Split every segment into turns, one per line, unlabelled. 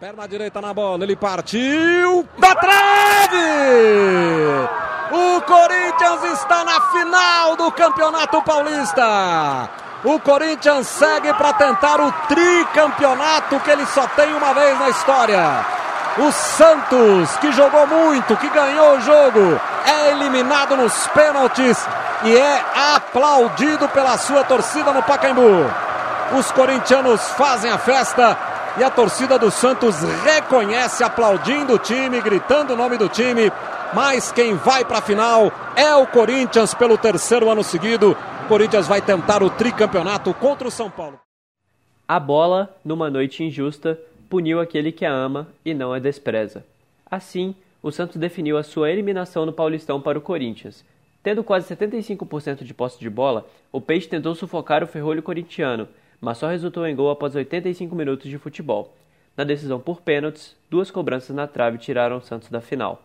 Perna direita na bola, ele partiu da trave! O Corinthians está na final do Campeonato Paulista. O Corinthians segue para tentar o tricampeonato que ele só tem uma vez na história. O Santos, que jogou muito, que ganhou o jogo, é eliminado nos pênaltis e é aplaudido pela sua torcida no Pacaembu. Os corintianos fazem a festa e a torcida do Santos reconhece, aplaudindo o time, gritando o nome do time. Mas quem vai para a final é o Corinthians pelo terceiro ano seguido. O Corinthians vai tentar o tricampeonato contra o São Paulo.
A bola, numa noite injusta, puniu aquele que a ama e não a despreza. Assim, o Santos definiu a sua eliminação no Paulistão para o Corinthians. Tendo quase 75% de posse de bola, o Peixe tentou sufocar o ferrolho corintiano, mas só resultou em gol após 85 minutos de futebol. Na decisão por pênaltis, duas cobranças na trave tiraram o Santos da final.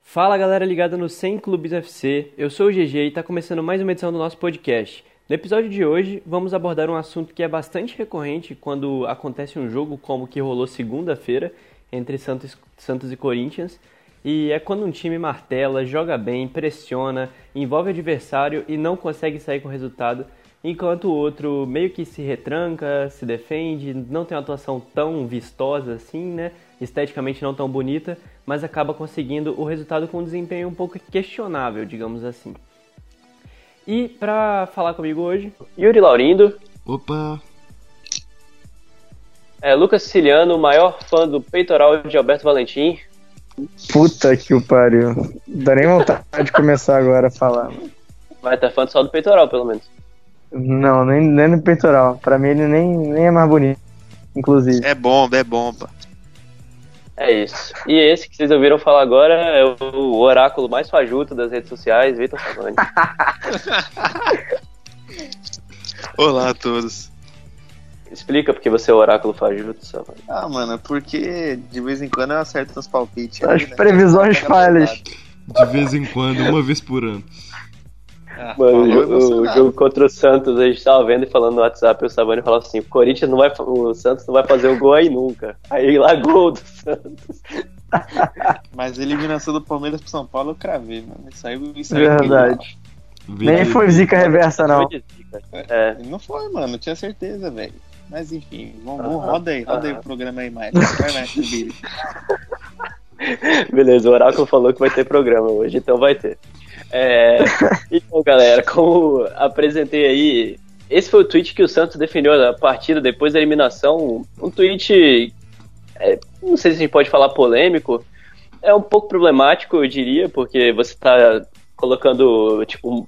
Fala galera ligada no 100 Clubes FC, eu sou o GG e está começando mais uma edição do nosso podcast. No episódio de hoje, vamos abordar um assunto que é bastante recorrente quando acontece um jogo como o que rolou segunda-feira entre Santos, Santos e Corinthians, e é quando um time martela, joga bem, pressiona, envolve adversário e não consegue sair com resultado enquanto o outro meio que se retranca, se defende, não tem uma atuação tão vistosa assim, né? Esteticamente não tão bonita, mas acaba conseguindo o resultado com um desempenho um pouco questionável, digamos assim. E para falar comigo hoje, Yuri Laurindo.
Opa!
É, Lucas Siciliano, maior fã do peitoral de Alberto Valentim.
Puta que o pariu. Não dá nem vontade de começar agora a falar.
Vai estar tá fã só do peitoral, pelo menos.
Não, nem, nem no peitoral. Pra mim ele nem, nem é mais bonito, inclusive.
É bomba, é bomba.
É isso. E esse que vocês ouviram falar agora é o oráculo mais fajuto das redes sociais, Vitor Savani.
Olá a todos.
Explica porque você é o oráculo fajuto, Savani.
Ah, mano, porque de vez em quando eu acerto uns palpites.
As
aí, né?
previsões falhas.
De vez em quando, uma vez por ano.
Ah,
Mano, o jogo, o jogo contra o Santos, a gente tava vendo e falando no WhatsApp, o Savani falava assim, o Corinthians não vai, o Santos não vai fazer o gol aí nunca. Aí lá gol do Santos.
Mas a eliminação do Palmeiras pro São Paulo eu cravei, mano. Isso aí, isso aí
Verdade. Nem foi zica reversa, não.
Zica. É.
Não foi, mano, eu tinha certeza, velho. Mas enfim, vamos, vamos, roda aí, roda aí o programa aí, mais. Vai mais, Billy.
Beleza, o Oráculo falou que vai ter programa hoje, então vai ter. É, então, galera, como apresentei aí, esse foi o tweet que o Santos definiu a partida depois da eliminação. Um tweet, é, não sei se a gente pode falar polêmico, é um pouco problemático, eu diria, porque você está colocando tipo um,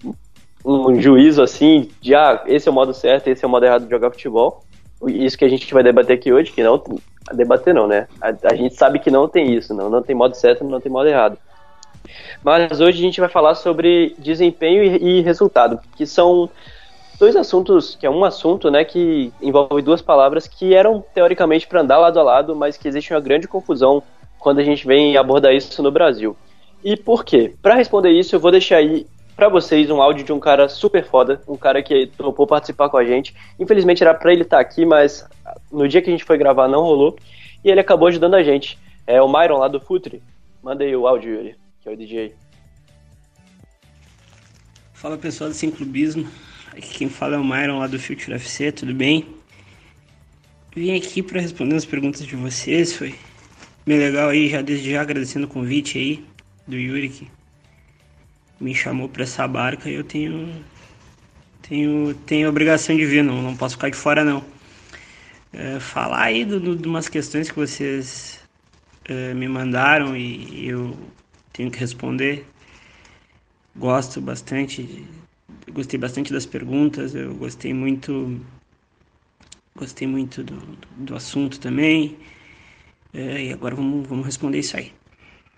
um juízo assim de ah, esse é o modo certo, esse é o modo errado de jogar futebol. Isso que a gente vai debater aqui hoje, que não debater não, né? A, a gente sabe que não tem isso, não, não tem modo certo, não tem modo errado. Mas hoje a gente vai falar sobre desempenho e, resultado, que são dois assuntos, que é um assunto, né, que envolve duas palavras que eram teoricamente para andar lado a lado, mas que existe uma grande confusão quando a gente vem abordar isso no Brasil. E por quê? Para responder isso, eu vou deixar aí para vocês um áudio de um cara super foda, um cara que topou participar com a gente. Infelizmente era para ele estar aqui, mas no dia que a gente foi gravar não rolou, e ele acabou ajudando a gente. É o Myron lá do Futre. Manda aí o áudio, Yuri, que é o DJ.
Fala pessoal do Sem Clubismo, aqui quem fala é o Myron lá do Future FC, tudo bem? Vim aqui para responder as perguntas de vocês, foi bem legal aí, já desde já agradecendo o convite aí do Yuri que me chamou para essa barca e eu tenho tenho tenho obrigação de vir, não, não posso ficar de fora não. É, falar aí de umas questões que vocês é, me mandaram e eu tenho que responder gosto bastante, gostei bastante das perguntas, eu gostei muito, gostei muito do, do assunto também, É, e agora vamos, vamos responder isso aí.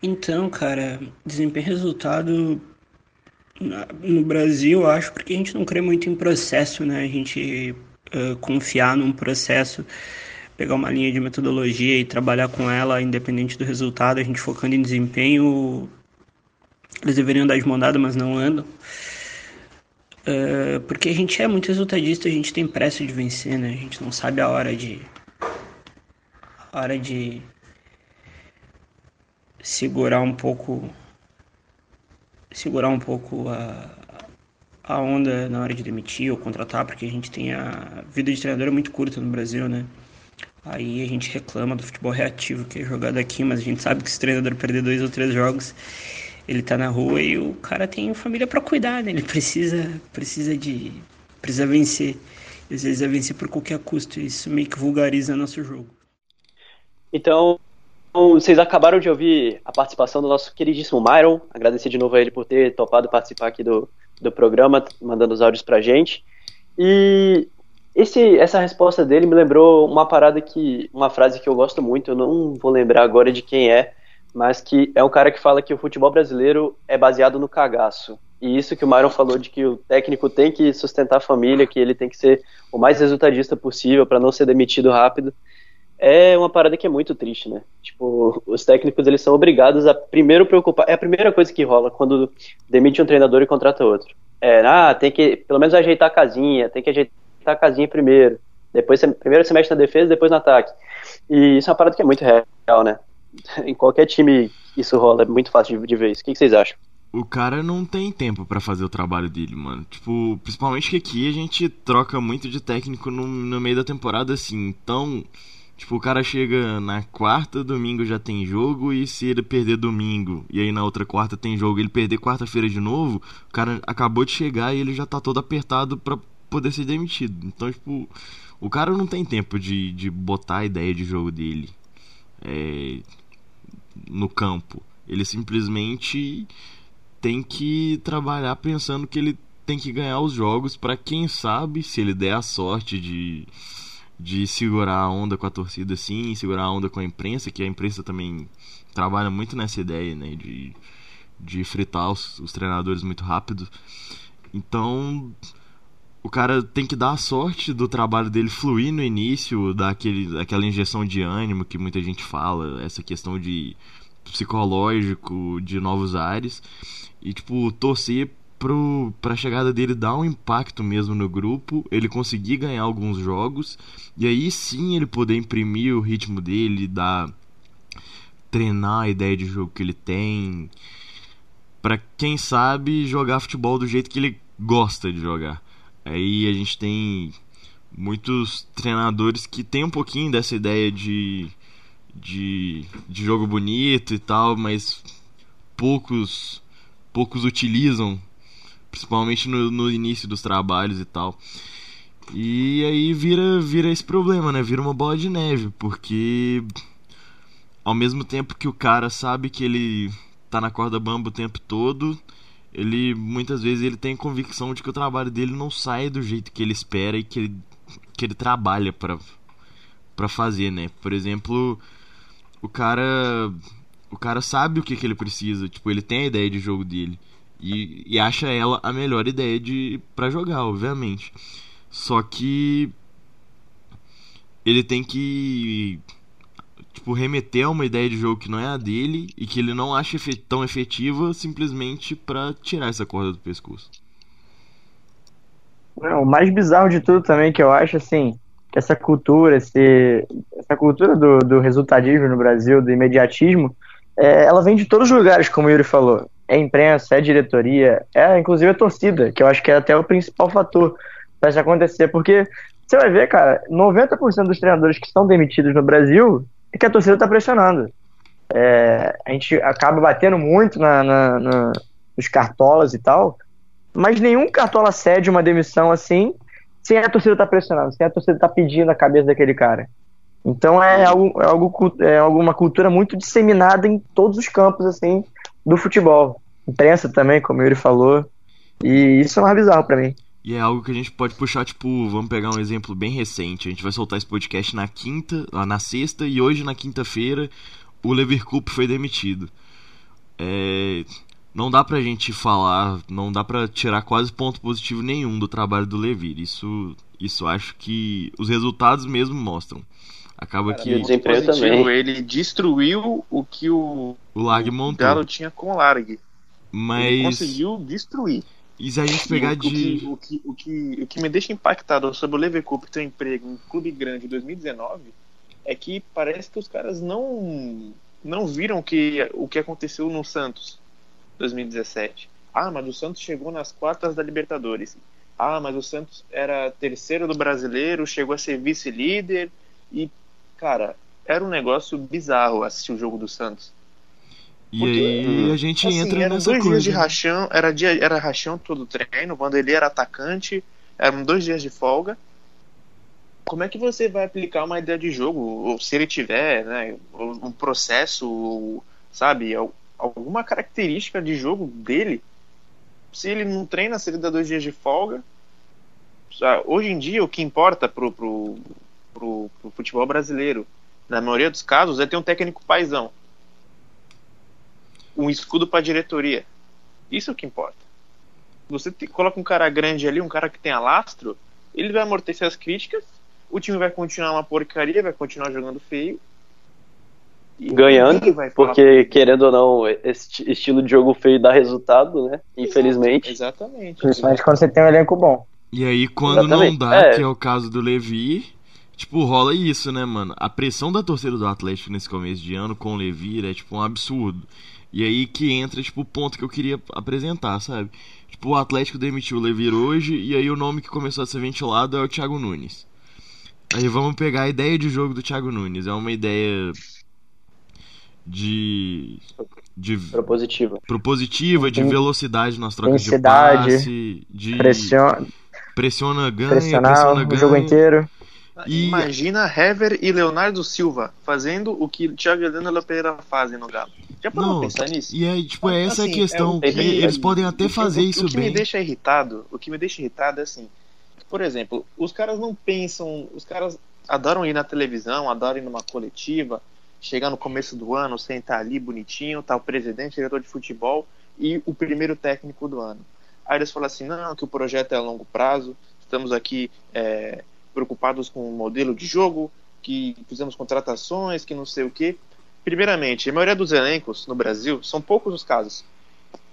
Então, cara, desempenho resultado no Brasil, acho, porque a gente não crê muito em processo, né? A gente eh, confiar num processo, pegar uma linha de metodologia e trabalhar com ela, independente do resultado, a gente focando em desempenho, eles deveriam dar de mão dada, mas não andam. É, porque a gente é muito resultadista, a gente tem pressa de vencer, né? A gente não sabe a hora de hora de segurar um pouco segurar um pouco a, a onda na hora de demitir ou contratar, porque a gente tem a vida de treinador é muito curta no Brasil, né? Aí a gente reclama do futebol reativo que é jogado aqui, mas a gente sabe que se o treinador perder dois ou três jogos, ele tá na rua e o cara tem família para cuidar, né? Ele precisa precisa de precisa vencer. Às vezes é vencer por qualquer custo, e isso meio que vulgariza nosso jogo.
Então, vocês acabaram de ouvir a participação do nosso queridíssimo Myron. Agradecer de novo a ele por ter topado participar aqui do, do programa, mandando os áudios pra gente. E esse, essa resposta dele me lembrou uma parada que. uma frase que eu gosto muito, eu não vou lembrar agora de quem é, mas que é um cara que fala que o futebol brasileiro é baseado no cagaço. E isso que o Myron falou de que o técnico tem que sustentar a família, que ele tem que ser o mais resultadista possível para não ser demitido rápido, é uma parada que é muito triste, né? Tipo, os técnicos eles são obrigados a primeiro preocupar, é a primeira coisa que rola quando demite um treinador e contrata outro. É, ah, tem que pelo menos ajeitar a casinha, tem que ajeitar a casinha primeiro. Depois, primeiro você mexe na defesa, depois no ataque. E isso é uma parada que é muito real, né? Em qualquer time isso rola, é muito fácil de, de ver isso. O que, que vocês acham?
o cara não tem tempo para fazer o trabalho dele, mano. Tipo, principalmente que aqui a gente troca muito de técnico no, no meio da temporada, assim. Então, tipo, o cara chega na quarta, domingo já tem jogo, e se ele perder domingo, e aí na outra quarta tem jogo, ele perder quarta-feira de novo, o cara acabou de chegar e ele já tá todo apertado pra poder ser demitido. Então, tipo, o cara não tem tempo de, de botar a ideia de jogo dele é, no campo. Ele simplesmente tem que trabalhar pensando que ele tem que ganhar os jogos para quem sabe se ele der a sorte de de segurar a onda com a torcida assim, segurar a onda com a imprensa, que a imprensa também trabalha muito nessa ideia, né, de de fritar os, os treinadores muito rápido. Então, o cara tem que dar a sorte do trabalho dele fluir no início, dar aquele, aquela injeção de ânimo que muita gente fala, essa questão de psicológico, de novos ares e tipo torcer pro pra chegada dele dar um impacto mesmo no grupo, ele conseguir ganhar alguns jogos e aí sim ele poder imprimir o ritmo dele, dar treinar a ideia de jogo que ele tem, para quem sabe jogar futebol do jeito que ele gosta de jogar. Aí a gente tem muitos treinadores que tem um pouquinho dessa ideia de de, de jogo bonito e tal, mas poucos poucos utilizam, principalmente no, no início dos trabalhos e tal. E aí vira, vira esse problema, né? Vira uma bola de neve, porque ao mesmo tempo que o cara sabe que ele tá na corda bamba o tempo todo, ele muitas vezes ele tem convicção de que o trabalho dele não sai do jeito que ele espera e que ele, que ele trabalha para para fazer, né? Por exemplo, o cara o cara sabe o que, que ele precisa, tipo, ele tem a ideia de jogo dele. E, e acha ela a melhor ideia de para jogar, obviamente. Só que ele tem que tipo remeter a uma ideia de jogo que não é a dele e que ele não acha tão efetiva simplesmente para tirar essa corda do pescoço.
O mais bizarro de tudo também que eu acho assim, que essa cultura, esse, essa cultura do, do resultadismo no Brasil, do imediatismo, é, ela vem de todos os lugares, como o Yuri falou. É imprensa, é diretoria, é inclusive a torcida, que eu acho que é até o principal fator para isso acontecer, porque você vai ver, cara, 90% dos treinadores que estão demitidos no Brasil é que a torcida está pressionando. É, a gente acaba batendo muito na, na, na, nos cartolas e tal, mas nenhum cartola cede uma demissão assim sem a torcida estar tá pressionando, sem a torcida estar tá pedindo a cabeça daquele cara. Então é algo, é algo é alguma cultura muito disseminada em todos os campos assim do futebol. Imprensa também, como ele falou. E isso é mais bizarro para mim.
E é algo que a gente pode puxar, tipo, vamos pegar um exemplo bem recente. A gente vai soltar esse podcast na quinta, na sexta, e hoje, na quinta-feira, o Leverkusen foi demitido. É, não dá pra gente falar, não dá pra tirar quase ponto positivo nenhum do trabalho do Levir. Isso, isso acho que os resultados mesmo mostram. Acaba
Cara,
que.
O desempenho também. Ele destruiu o que o,
o montou.
O Galo tinha com o Larg.
Mas.
Ele conseguiu destruir.
E gente pegar
o,
de.
Que, o, que, o, que, o que me deixa impactado sobre o Leverkusen ter um emprego em um clube grande em 2019 é que parece que os caras não não viram que, o que aconteceu no Santos 2017. Ah, mas o Santos chegou nas quartas da Libertadores. Ah, mas o Santos era terceiro do brasileiro, chegou a ser vice-líder. E, cara, era um negócio bizarro assistir o jogo do Santos.
E Porque, aí a gente assim, entra
eram
nessa
dois
coisa.
dias de rachão, era, dia, era rachão todo o treino, quando ele era atacante, eram dois dias de folga. Como é que você vai aplicar uma ideia de jogo? Ou se ele tiver, né, um processo, sabe, alguma característica de jogo dele se ele não treina, se ele dá dois dias de folga. Hoje em dia, o que importa pro, pro, pro, pro futebol brasileiro, na maioria dos casos, é ter um técnico paisão. Um escudo para a diretoria. Isso é o que importa. Você te, coloca um cara grande ali, um cara que tem alastro, ele vai amortecer as críticas, o time vai continuar uma porcaria, vai continuar jogando feio,
ganhando, porque querendo ou não, esse estilo de jogo feio dá resultado, né? Infelizmente.
Exatamente.
Principalmente quando você tem um elenco bom.
E aí, quando Exatamente. não dá, é. que é o caso do Levi, tipo, rola isso, né, mano? A pressão da torcida do Atlético nesse começo de ano com o Levi é, tipo, um absurdo. E aí que entra, tipo, o ponto que eu queria apresentar, sabe? Tipo, o Atlético demitiu o Levi hoje, e aí o nome que começou a ser ventilado é o Thiago Nunes. Aí vamos pegar a ideia de jogo do Thiago Nunes. É uma ideia de, de
propositiva,
propositiva de velocidade nas trocas
de
passe, de
pressiona,
pressiona ganha, pressiona ganha.
o jogo inteiro.
E... Imagina Hever e Leonardo Silva fazendo o que Thiago Helena Pereira fazem no Galo. Já parou
Não,
pensar nisso?
E aí, tipo, assim, essa é a assim, questão. É, que eles podem até fazer
o,
isso
o que
bem.
Me deixa irritado, o que me deixa irritado é assim, por exemplo, os caras não pensam, os caras adoram ir na televisão, adoram ir numa coletiva, chegar no começo do ano, sentar ali bonitinho, tá o presidente, diretor de futebol e o primeiro técnico do ano. Aí eles falam assim, não, que o projeto é a longo prazo, estamos aqui é, preocupados com o modelo de jogo, que fizemos contratações, que não sei o quê. Primeiramente, a maioria dos elencos no Brasil, são poucos os casos.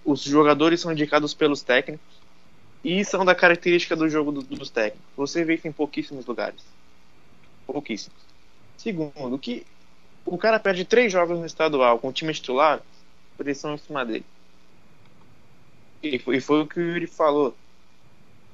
Os jogadores são indicados pelos técnicos e são da característica do jogo do, dos técnicos. Você vê isso em pouquíssimos lugares. Pouquíssimos. Segundo, que o cara perde três jogos no estadual com o time titular, pressão em cima dele. E foi, e foi o que o Yuri falou.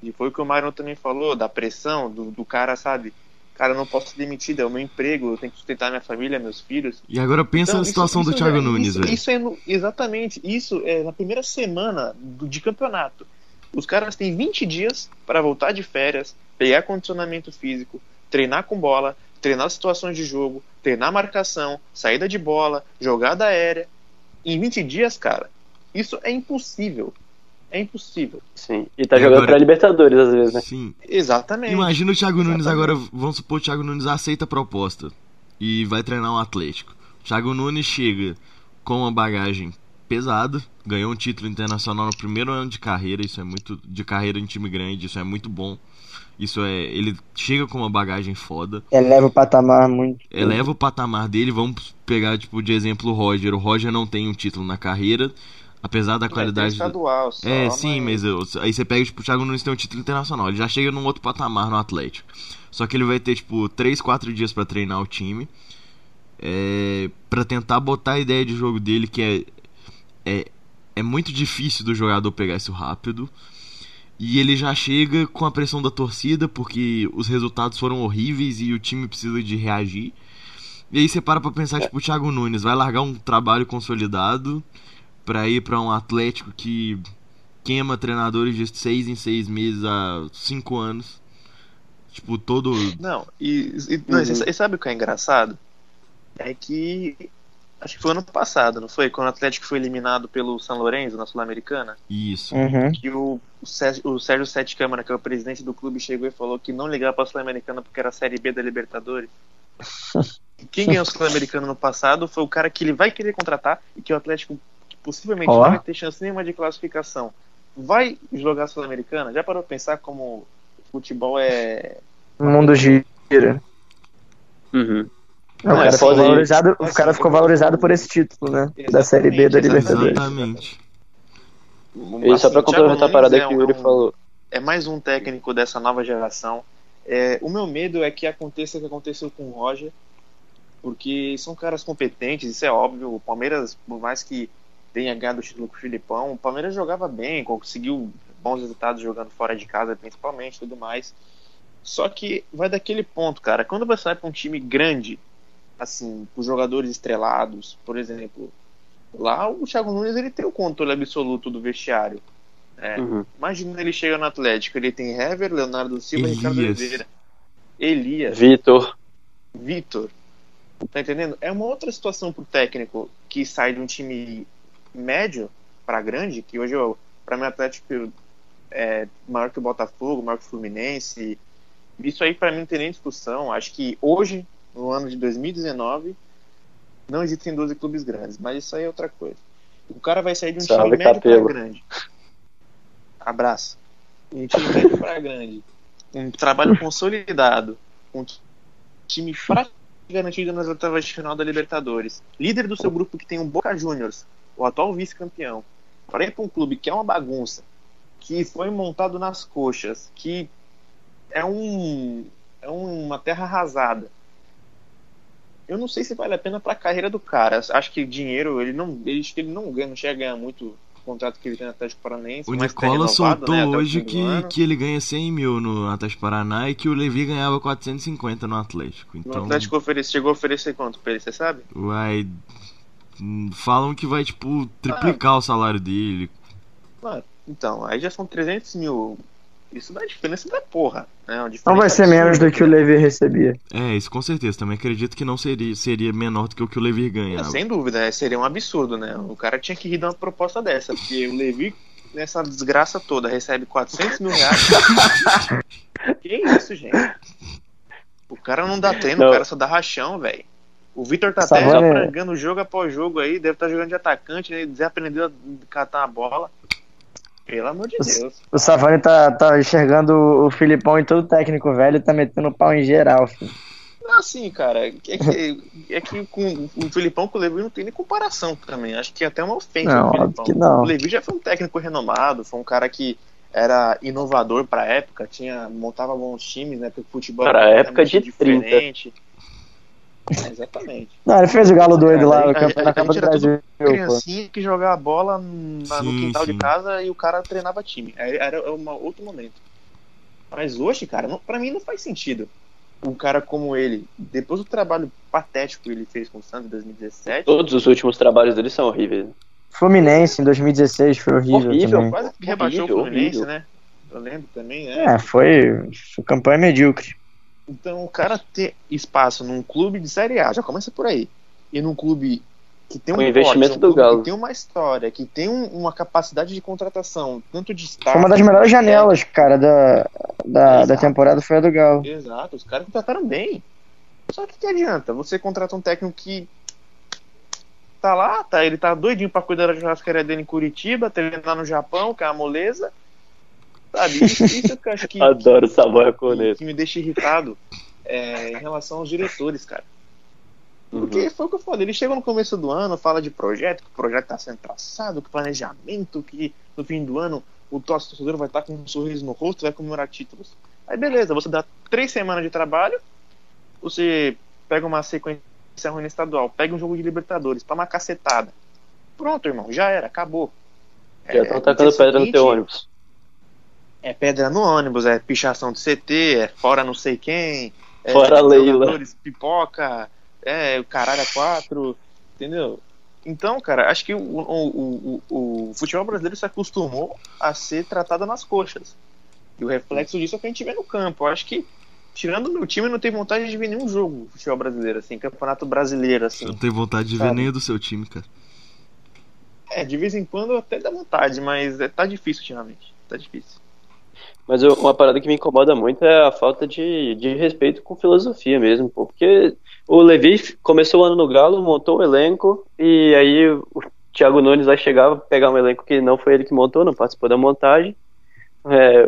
E foi o que o Myron também falou, da pressão, do, do cara, sabe? Cara, eu não posso ser demitido, é o meu emprego, eu tenho que sustentar minha família, meus filhos.
E agora pensa então, na situação isso, do Thiago
é,
Nunes,
isso,
velho.
Isso é no, exatamente, isso é na primeira semana do, de campeonato. Os caras têm 20 dias para voltar de férias, pegar condicionamento físico, treinar com bola, treinar situações de jogo, treinar marcação, saída de bola, jogada aérea. Em 20 dias, cara, isso é impossível. É impossível.
Sim. E tá jogando agora... pra Libertadores às vezes, né?
Sim.
Exatamente.
Imagina o Thiago Exatamente. Nunes agora, vamos supor que o Thiago Nunes aceita a proposta e vai treinar um Atlético. O Thiago Nunes chega com uma bagagem pesada, ganhou um título internacional no primeiro ano de carreira, isso é muito de carreira em time grande, isso é muito bom. Isso é. Ele chega com uma bagagem foda.
Eleva o patamar muito.
Eleva o patamar dele. Vamos pegar, tipo, de exemplo o Roger. O Roger não tem um título na carreira. Apesar da qualidade. É,
estadual, só,
é sim, mas, eu, aí você pega, tipo, o Thiago Nunes tem um título internacional. Ele já chega num outro patamar no Atlético. Só que ele vai ter, tipo, 3, 4 dias para treinar o time. É, para tentar botar a ideia de jogo dele, que é, é, é muito difícil do jogador pegar isso rápido. E ele já chega com a pressão da torcida, porque os resultados foram horríveis e o time precisa de reagir. E aí você para pra pensar, tipo, o Thiago Nunes vai largar um trabalho consolidado para ir para um Atlético que queima treinadores de seis em seis meses há cinco anos. Tipo, todo.
Não, e, e, não, uhum. e sabe o que é engraçado? É que Acho que foi ano passado, não foi? Quando o Atlético foi eliminado pelo São Lourenço na Sul-Americana.
Isso.
Uhum.
Que o, o, Sérgio, o Sete Câmara, que é o presidente do clube, chegou e falou que não ligava pra Sul-Americana porque era a Série B da Libertadores. Quem ganhou a Sul-Americana no passado foi o cara que ele vai querer contratar e que o Atlético possivelmente oh. não vai ter chance nenhuma de classificação. Vai jogar a Sul-Americana? Já parou pra pensar como o futebol é.
O mundo gira.
Uhum.
Não, o cara, ficou valorizado, o cara ficou valorizado por esse título, né? Exatamente, da Série B da Libertadores.
Exatamente.
E só pra complementar a parada é que o Yuri
um,
falou.
É mais um técnico dessa nova geração. É, o meu medo é que aconteça o que aconteceu com o Roger, Porque são caras competentes, isso é óbvio. O Palmeiras, por mais que tenha ganhado o título com o Filipão, o Palmeiras jogava bem, conseguiu bons resultados jogando fora de casa, principalmente, tudo mais. Só que vai daquele ponto, cara. Quando você vai para um time grande, assim, com jogadores estrelados, por exemplo, lá o Thiago Nunes ele tem o controle absoluto do vestiário. É,
Uhum.
Imagina ele chega no Atlético, ele tem Hever, Leonardo Silva,
Elias.
Ricardo Oliveira, Elias,
Vitor.
Vitor. Tá entendendo? É uma outra situação pro técnico que sai de um time médio para grande, que hoje eu, para mim o Atlético é maior que o Botafogo, maior que o Fluminense. Isso aí para mim não tem nem discussão. Acho que hoje, no ano de 2019, não existem 12 clubes grandes, mas isso aí é outra coisa. O cara vai sair de um
Salve,
time médio para grande. Abraço. Um time médio para grande. Um trabalho consolidado. Um time fraco garantido nas oitavas de final da Libertadores. Líder do seu grupo que tem um Boca Juniors, o atual vice-campeão. Para ir para um clube que é uma bagunça, que foi montado nas coxas, que é um é uma terra arrasada. Eu não sei se vale a pena para a carreira do cara. Acho que dinheiro ele não, ele, ele não ganha, não chega a ganhar muito o contrato que ele tem no Atlético Paranaense.
O Nicola soltou
né, o
hoje que, que ele ganha 100 mil no Atlético Paraná e que o Levi ganhava 450 no Atlético.
O
Então,
Atlético oferece, chegou a oferecer quanto pra ele, você sabe?
vai. Falam que vai, tipo, triplicar o salário dele.
Mano, então, aí já são 300 mil. Isso dá diferença da porra. Né?
Não vai ser menos do que o Levi recebia.
É, isso com certeza. Também acredito que não seria, seria menor do que o que o Levi ganhava.
sem dúvida, é, seria um absurdo, né? O cara tinha que rir de uma proposta dessa, porque o Levi, nessa desgraça toda, recebe 400 mil reais. que isso, gente? O cara não dá treino,
Não.
o cara só dá rachão, velho. O Vitor tá até
Savani-
frangando jogo após jogo aí, deve estar jogando de atacante, né? Desaprendeu a catar a bola. Pelo amor de Deus.
O Savani tá, tá enxergando o Filipão em todo técnico velho e tá metendo pau em geral, filho.
Não, assim, cara, é que, é que com o Filipão com o Levi não tem nem comparação também. Acho que é até uma ofensa.
Não, óbvio que não.
O Levi já foi um técnico renomado, foi um cara que era inovador pra época, tinha, montava bons times, né? Porque o futebol
Pra
era
época de
diferente. É, exatamente.
Não, ele fez o galo doido lá
A-
no
a-
campo-
a
na Copa
gente
do
era tudo
Brasil. pô.
Criancinha que jogava bola na- no
Sim,
quintal
sim.
de casa e o cara treinava time. Aí Era um outro momento. Mas hoje, cara, não, pra mim não faz sentido. Um cara como ele, depois do trabalho patético que ele fez com o Santos em 2017,
Todos os últimos trabalhos dele são horríveis.
Fluminense em 2016 foi horrível,
Horrível,
também.
quase que rebaixou
Horrível,
o Fluminense,
horrível.
né? Eu lembro também, né?
É, foi, foi campanha medíocre.
Então, o cara ter espaço num clube de Série A, já começa por aí. E num clube que tem um
O investimento
porte, um
do Galo.
que tem uma história, que tem um- uma capacidade de contratação, tanto de staff,
Foi uma das melhores janelas, cara, da, da, da temporada foi a do Galo.
Exato, os caras contrataram bem. Só que que adianta? Você contrata um técnico que tá lá, tá, ele tá doidinho pra cuidar da churrascaria dele em Curitiba, treinar no Japão, que é uma moleza. Sabe, isso, isso que eu acho que,
Adoro
que,
japonês.
que me deixa irritado é, em relação aos diretores, cara.
Uhum.
Porque foi o que eu falei, ele chega no começo do ano, fala de projeto, que o projeto tá sendo traçado, que planejamento, que no fim do ano o torcedor vai estar com um sorriso no rosto, vai comemorar títulos. Aí beleza, você dá três semanas de trabalho, você pega uma sequência ruim no estadual, pega um jogo de Libertadores, toma uma cacetada. Pronto, irmão, já era, acabou.
Já estão
no
tacando
dia
pedra no
seguinte,
teu ônibus.
É pedra no ônibus, é pichação do CT, é fora não sei quem, é
Fora Leila.
pipoca, é o caralho a quatro, entendeu? Então, cara, acho que o, o, o, o futebol brasileiro se acostumou a ser tratado nas coxas. E o reflexo disso é o que a gente vê no campo. Eu acho que, tirando o meu time, eu não tenho vontade de ver nenhum jogo futebol brasileiro, assim, campeonato brasileiro, assim.
Eu não tenho vontade de ver
Sabe?
nem o do seu time, cara.
É, de vez em quando até dá vontade, mas é, tá difícil ultimamente. Tá difícil.
Mas eu- uma parada que me incomoda muito é a falta de, de respeito com filosofia mesmo, pô. Porque o Levi começou o ano no Galo, montou o elenco, e aí o Thiago Nunes vai chegar, pegar um elenco que não foi ele que montou, não participou da montagem. É,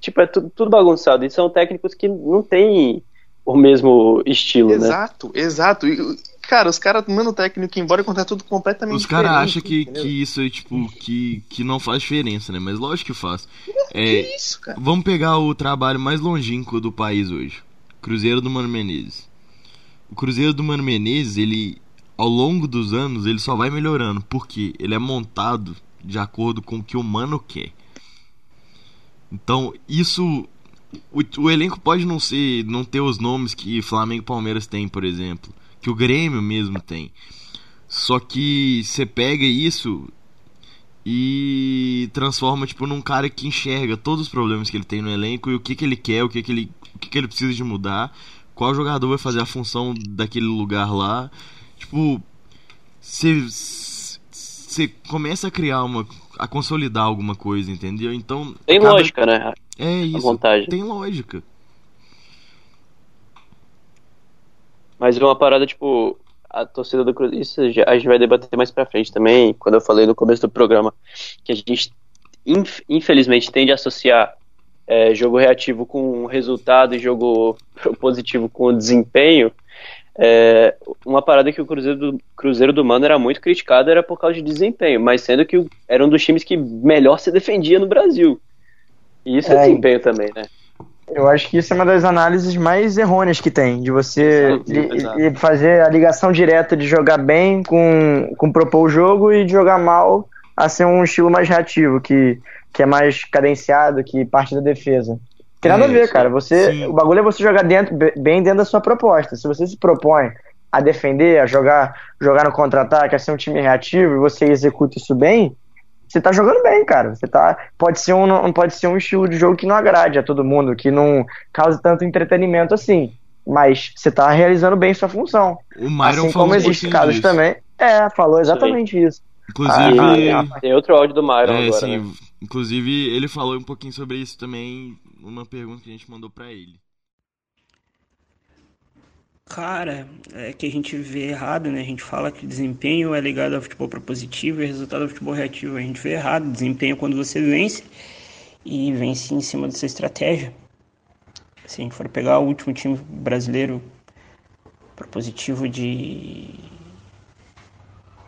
tipo, é tudo, tudo bagunçado. E são técnicos que não têm o mesmo estilo, né?
Exato, exato. Cara, os caras mandam o técnico embora e contar tudo completamente
Os caras acham que,
entendeu?
que isso é, tipo, que, que não faz diferença, né? Mas lógico que faz. É,
isso, cara?
vamos pegar o trabalho mais longínquo do país hoje. Cruzeiro do Mano Menezes. o Cruzeiro do Mano Menezes, ele ao longo dos anos, ele só vai melhorando, porque ele é montado de acordo com o que o Mano quer. Então, isso o, o elenco pode não ser não ter os nomes que Flamengo e Palmeiras tem, por exemplo, que o Grêmio mesmo tem. Só que você pega isso e transforma tipo num cara que enxerga todos os problemas que ele tem no elenco e o que, que ele quer, o que, que ele o que, que ele precisa de mudar, qual jogador vai fazer a função daquele lugar lá. Tipo, você começa a criar uma a consolidar alguma coisa, entendeu? Então
tem cada... lógica, né?
É isso. Tem lógica.
Mas uma parada tipo a torcida do Cruzeiro, isso a gente vai debater mais pra frente também, quando eu falei no começo do programa, que a gente infelizmente tende a associar é, jogo reativo com resultado e jogo positivo com desempenho, é, uma parada que o Cruzeiro do, Cruzeiro do Mano era muito criticado era por causa de desempenho, mas sendo que era um dos times que melhor se defendia no Brasil. E isso é, é desempenho também, né?
Eu acho que isso é uma das análises mais errôneas que tem, de você fazer a ligação direta de jogar bem com, com propor o jogo e de jogar mal a ser um estilo mais reativo, que, que é mais cadenciado, que parte da defesa. Tem nada a ver, cara. Você, o bagulho é você jogar dentro, bem dentro da sua proposta. Se você se propõe a defender, a jogar, jogar no contra-ataque, a ser um time reativo e você executa isso bem, você tá jogando bem, cara. Você tá. Pode ser um, pode ser um estilo de jogo que não agrade a todo mundo, que não cause tanto entretenimento assim. Mas você tá realizando bem sua função.
O Myron
assim como existe casos disso. também. É, falou exatamente sim. isso.
Inclusive.
Ah, tem outro áudio do Myron é, agora. Sim,
né? Inclusive, ele falou um pouquinho sobre isso também, uma pergunta que a gente mandou para ele.
Cara, é que a gente vê errado, né? A gente fala que desempenho é ligado ao futebol propositivo e resultado ao futebol reativo. A gente vê errado. Desempenho é quando você vence e vence em cima dessa estratégia. Se a gente for pegar o último time brasileiro propositivo de,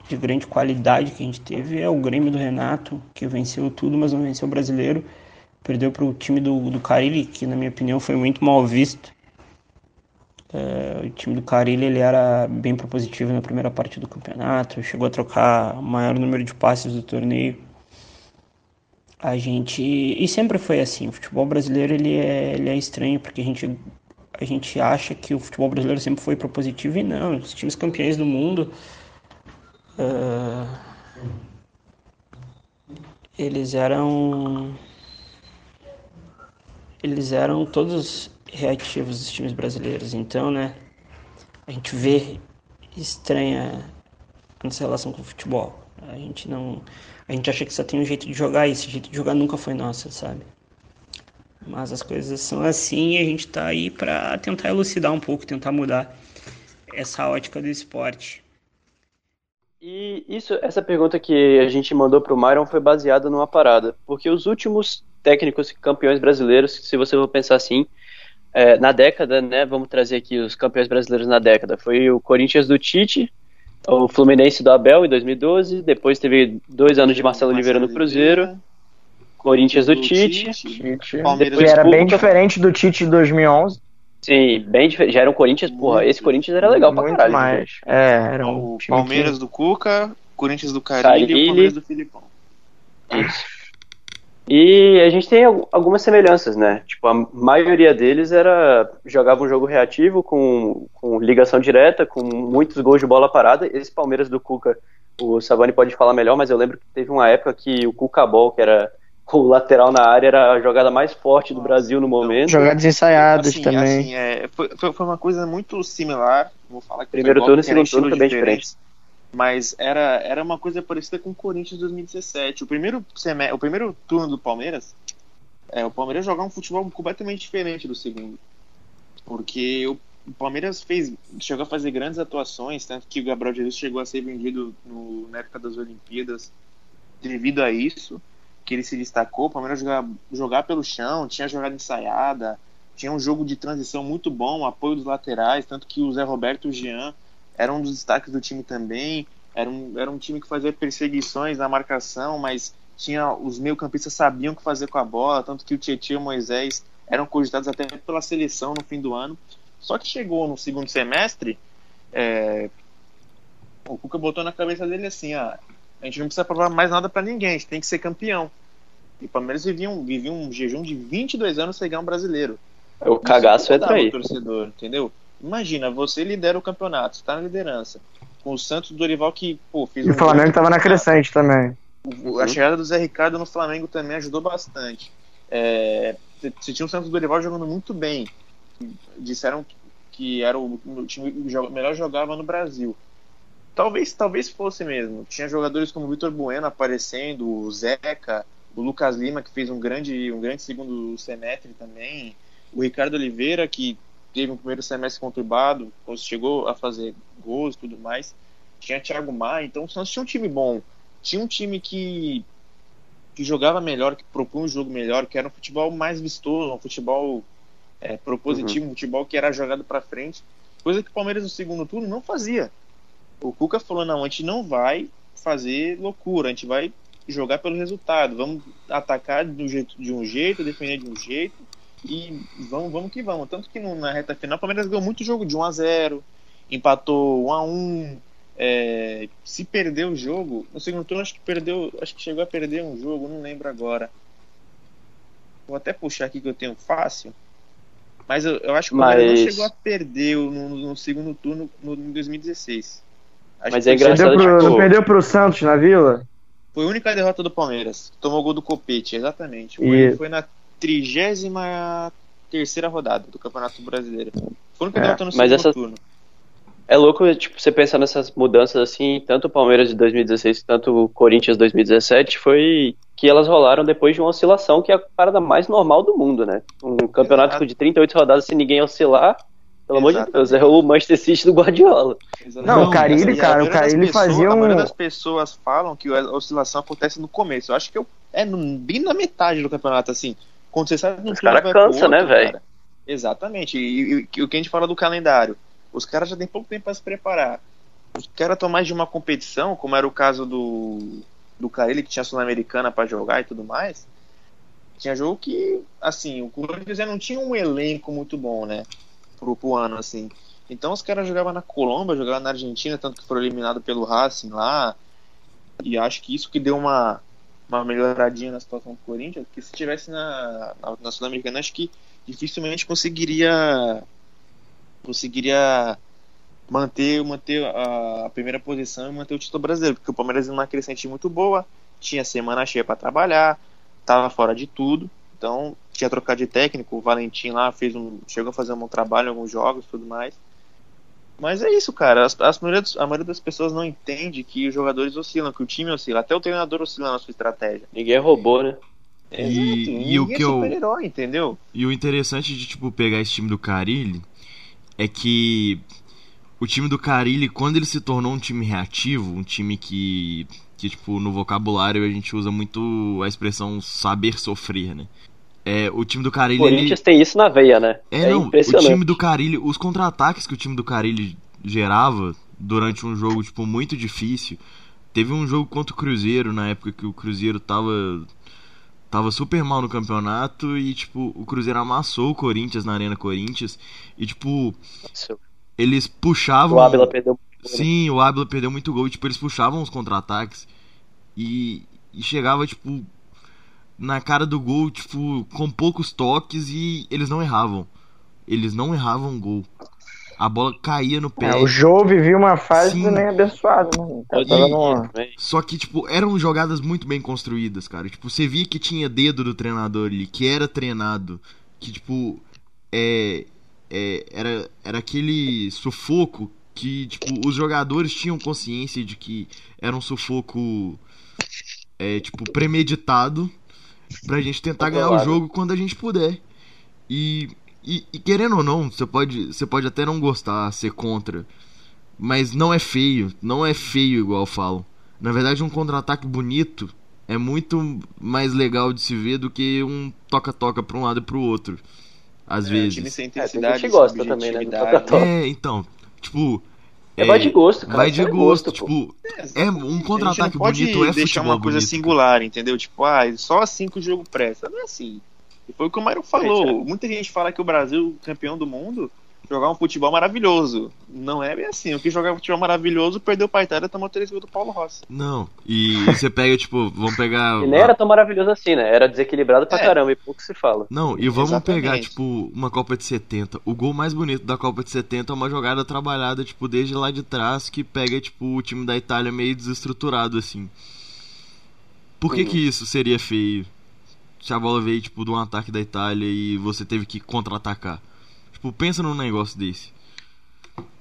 de grande qualidade que a gente teve, é o Grêmio do Renato, que venceu tudo, mas não venceu o brasileiro. Perdeu para o time do, do Carilli, que na minha opinião foi muito mal visto é, o time do Carilli ele era bem propositivo na primeira parte do campeonato, chegou a trocar o maior número de passes do torneio. A gente e sempre foi assim. O futebol brasileiro ele é, ele é estranho porque a gente a gente acha que o futebol brasileiro sempre foi propositivo e não. Os times campeões do mundo uh, eles eram eles eram todos reativos dos times brasileiros. Então, né, a gente vê estranha a nossa relação com o futebol. A gente não, a gente acha que só tem um jeito de jogar e esse jeito de jogar nunca foi nosso, sabe? Mas as coisas são assim e a gente tá aí para tentar elucidar um pouco, tentar mudar essa ótica do esporte.
E isso, essa pergunta que a gente mandou pro Myron foi baseada numa parada, porque os últimos técnicos campeões brasileiros, se você for pensar assim, é, na década, né? Vamos trazer aqui os campeões brasileiros na década. Foi o Corinthians do Tite, o Fluminense do Abel em 2012, depois teve dois anos de Marcelo Oliveira no Cruzeiro. Corinthians do, Tite,
Tite. Palmeiras era bem diferente do Tite de 2011.
Sim, bem diferente. Já era um Corinthians, porra, esse Corinthians era legal
Muito
pra caralho.
Mais. É, era um
Palmeiras que... do Cuca, Corinthians do Carilli, e o Palmeiras do Filipão.
Isso. E a gente tem algumas semelhanças, né? Tipo, a maioria deles era jogava um jogo reativo com, com ligação direta, com muitos gols de bola parada. Esse Palmeiras do Cuca, o Savani pode falar melhor, mas eu lembro que teve uma época que o Cuca Ball, que era o lateral na área, era a jogada mais forte do Brasil no momento.
Jogadas ensaiadas
assim,
também.
Assim, é, foi, foi uma coisa muito similar. Vou falar que
Primeiro turno e segundo turno foi bem diferente
mas era, era uma coisa parecida com o Corinthians 2017. O primeiro, semestre, o primeiro turno do Palmeiras, é, o Palmeiras jogava um futebol completamente diferente do segundo. Porque o, Palmeiras fez, chegou a fazer grandes atuações, tanto que o Gabriel Jesus chegou a ser vendido no, na época das Olimpíadas devido a isso, que ele se destacou. O Palmeiras jogava, jogar pelo chão, tinha jogada ensaiada, tinha um jogo de transição muito bom, apoio dos laterais, tanto que o Zé Roberto e o Jean era um dos destaques do time também. Era um, era um time que fazia perseguições na marcação, mas tinha os meio-campistas sabiam o que fazer com a bola, tanto que o Tietchan e o Moisés eram cogitados até pela seleção no fim do ano. Só que chegou no segundo semestre, é, o Cuca botou na cabeça dele assim, ah, a gente não precisa provar mais nada para ninguém, a gente tem que ser campeão. E o Palmeiras vivia um, vivia um jejum de 22 anos sem ganhar um brasileiro.
O cagaço entra aí.
O torcedor, entendeu? Imagina, você lidera o campeonato, está na liderança. Com o Santos Dorival que, pô, fez
E
um
o Flamengo
grande
tava na crescente também.
A chegada do Zé Ricardo no Flamengo também ajudou bastante. É, você tinha o Santos Dorival jogando muito bem. Disseram que- era o, time que melhor jogava no Brasil. Talvez, talvez fosse mesmo. Tinha jogadores como o Vitor Bueno aparecendo, o Zeca, o Lucas Lima, que fez um grande, um grande segundo semestre também, o Ricardo Oliveira, que teve um primeiro semestre conturbado, chegou a fazer gols e tudo mais. Tinha Thiago Maia, então o Santos tinha um time bom tinha um time que, que jogava melhor, que propunha um jogo melhor, que era um futebol mais vistoso, um futebol é, propositivo, um futebol que era jogado para frente, coisa que o Palmeiras no segundo turno não fazia. O Cuca falou: não, a gente não vai fazer loucura, a gente vai jogar pelo resultado, vamos atacar do jeito, de um jeito, defender de um jeito e vamos, vamos que vamos. Tanto que na reta final o Palmeiras ganhou muito jogo de 1 a 0 empatou 1 a 1 é, se perdeu o jogo, no segundo turno acho que perdeu, acho que chegou a perder um jogo, não lembro agora. Vou até puxar aqui que eu tenho fácil. Mas eu, eu acho que o Palmeiras não chegou a perder no, no- no segundo turno no, em 2016. Acho
Mas
que
é engraçado,
Perdeu pro, não perdeu pro Santos na Vila?
Foi a única derrota do Palmeiras. Tomou gol do Copete, exatamente. Foi,
E-
foi na 33 terceira rodada do Campeonato Brasileiro.
É,
derrota no
mas
segundo
essa-
turno.
É louco, tipo, você pensar nessas mudanças assim, tanto o Palmeiras de 2016 quanto o Corinthians 2017, foi que elas rolaram depois de uma oscilação que é a parada mais normal do mundo, né? Um campeonato
Exato.
de 38 rodadas sem ninguém oscilar, pelo amor de. Deus, é o Manchester City do Guardiola.
Não,
o
Carille,
E a
cara, o
pessoas-
fazia
A maioria
um.
das pessoas falam que a oscilação acontece no começo. Eu acho que eu- é no- bem na metade do campeonato, assim. Quando você sabe que um
Os
turno
cara
vai pro
cansa, né, velho?
Exatamente. E, e- o que a gente fala do calendário. Os caras já têm pouco tempo para se preparar. Os caras estão mais de uma competição, como era o caso do, do Carille, que tinha Sul-Americana para jogar e tudo mais. Tinha jogo que, assim, o Corinthians não tinha um elenco muito bom, né? Pro, pro ano, assim. Então os caras jogavam na Colômbia, jogavam na Argentina, tanto que foram eliminados pelo Racing lá. E acho que isso que deu uma, uma melhoradinha na situação do Corinthians, porque se tivesse na, na, na Sul-Americana, acho que dificilmente conseguiria conseguiria manter, manter a, a primeira posição e manter o título brasileiro, porque o Palmeiras numa crescente muito boa, tinha semana cheia para trabalhar, tava fora de tudo, então tinha trocado de técnico, o Valentim lá fez um, chegou a fazer um bom trabalho em alguns jogos tudo mais. Mas é isso, cara. As, as maioria dos- a maioria das pessoas não entende que os jogadores oscilam, que o time oscila, até o treinador oscila na sua estratégia.
Ninguém roubou, né?
Exato.
e o
ninguém
que
é
eu-
super-herói, entendeu?
E o interessante de, tipo, pegar esse time do Carilli é que o time do Carilli, quando ele se tornou um time reativo, um time que, que tipo, no vocabulário a gente usa muito a expressão saber sofrer, né? É, o time do
O
Carilli, ele...
Corinthians tem isso na veia, né?
É, não, o time do Carilli, os contra-ataques que o time do Carilli gerava durante um jogo, tipo, muito difícil. Teve um jogo contra o Cruzeiro, na época que o Cruzeiro tava tava super mal no campeonato e, tipo, o Cruzeiro amassou o Corinthians na Arena Corinthians e, tipo, eles puxavam...
O Ábila perdeu.
Sim, o Ábila perdeu muito gol. e, Tipo, eles puxavam os contra-ataques e, e chegava, tipo, na cara do gol, tipo, com poucos toques e eles não erravam. Eles não erravam gol. A bola caía no pé.
É, o Jô vivia uma fase
Sim.
também abençoada, né? O cara
E- Só que, tipo, eram jogadas muito bem construídas, cara. Tipo, você via que tinha dedo do treinador ali, que era treinado. Que, tipo, é, é, era, era aquele sufoco que, tipo, os jogadores tinham consciência de que era um sufoco, é, tipo, premeditado pra gente tentar ganhar o jogo quando a gente puder. E, e, e querendo ou não, você pode, você pode até não gostar, ser contra. Mas não é feio, não é feio igual falam. Na verdade, um contra-ataque bonito é muito mais legal de se ver do que um toca-toca pra um lado e pro outro. Às
É, time
vezes.
sem
É, tem
intensidade,
gente que gosta também, né,
objetividade.
toca-toca.
É, então, tipo.
É, vai de gosto, cara.
Vai
isso
de
é
gosto,
pô.
tipo. É, um
A gente
contra-ataque bonito é
deixar uma coisa
bonito, cara.
singular, entendeu? Tipo, ah, só assim que o jogo presta. Não é assim. E foi o que o Mário falou.
Gente,
Muita gente fala que o Brasil é campeão do mundo, jogar um futebol maravilhoso. Não é bem assim. O que jogar futebol maravilhoso perdeu pra Itália e tomou três gols do Paulo Rossi.
Não, e você pega, tipo, vamos pegar.
E nem era tão maravilhoso assim, né? Era desequilibrado pra
É.
caramba e pouco se fala.
Não, e vamos
Exatamente.
pegar, tipo, uma Copa de 70. O gol mais bonito da Copa de 70 é uma jogada trabalhada, tipo, desde lá de trás, que pega, tipo, o time da Itália meio desestruturado, assim. Por que
Uhum.
que isso seria feio? Se a bola veio, tipo, de um ataque da Itália e você teve que contra-atacar. Tipo, pensa num negócio desse.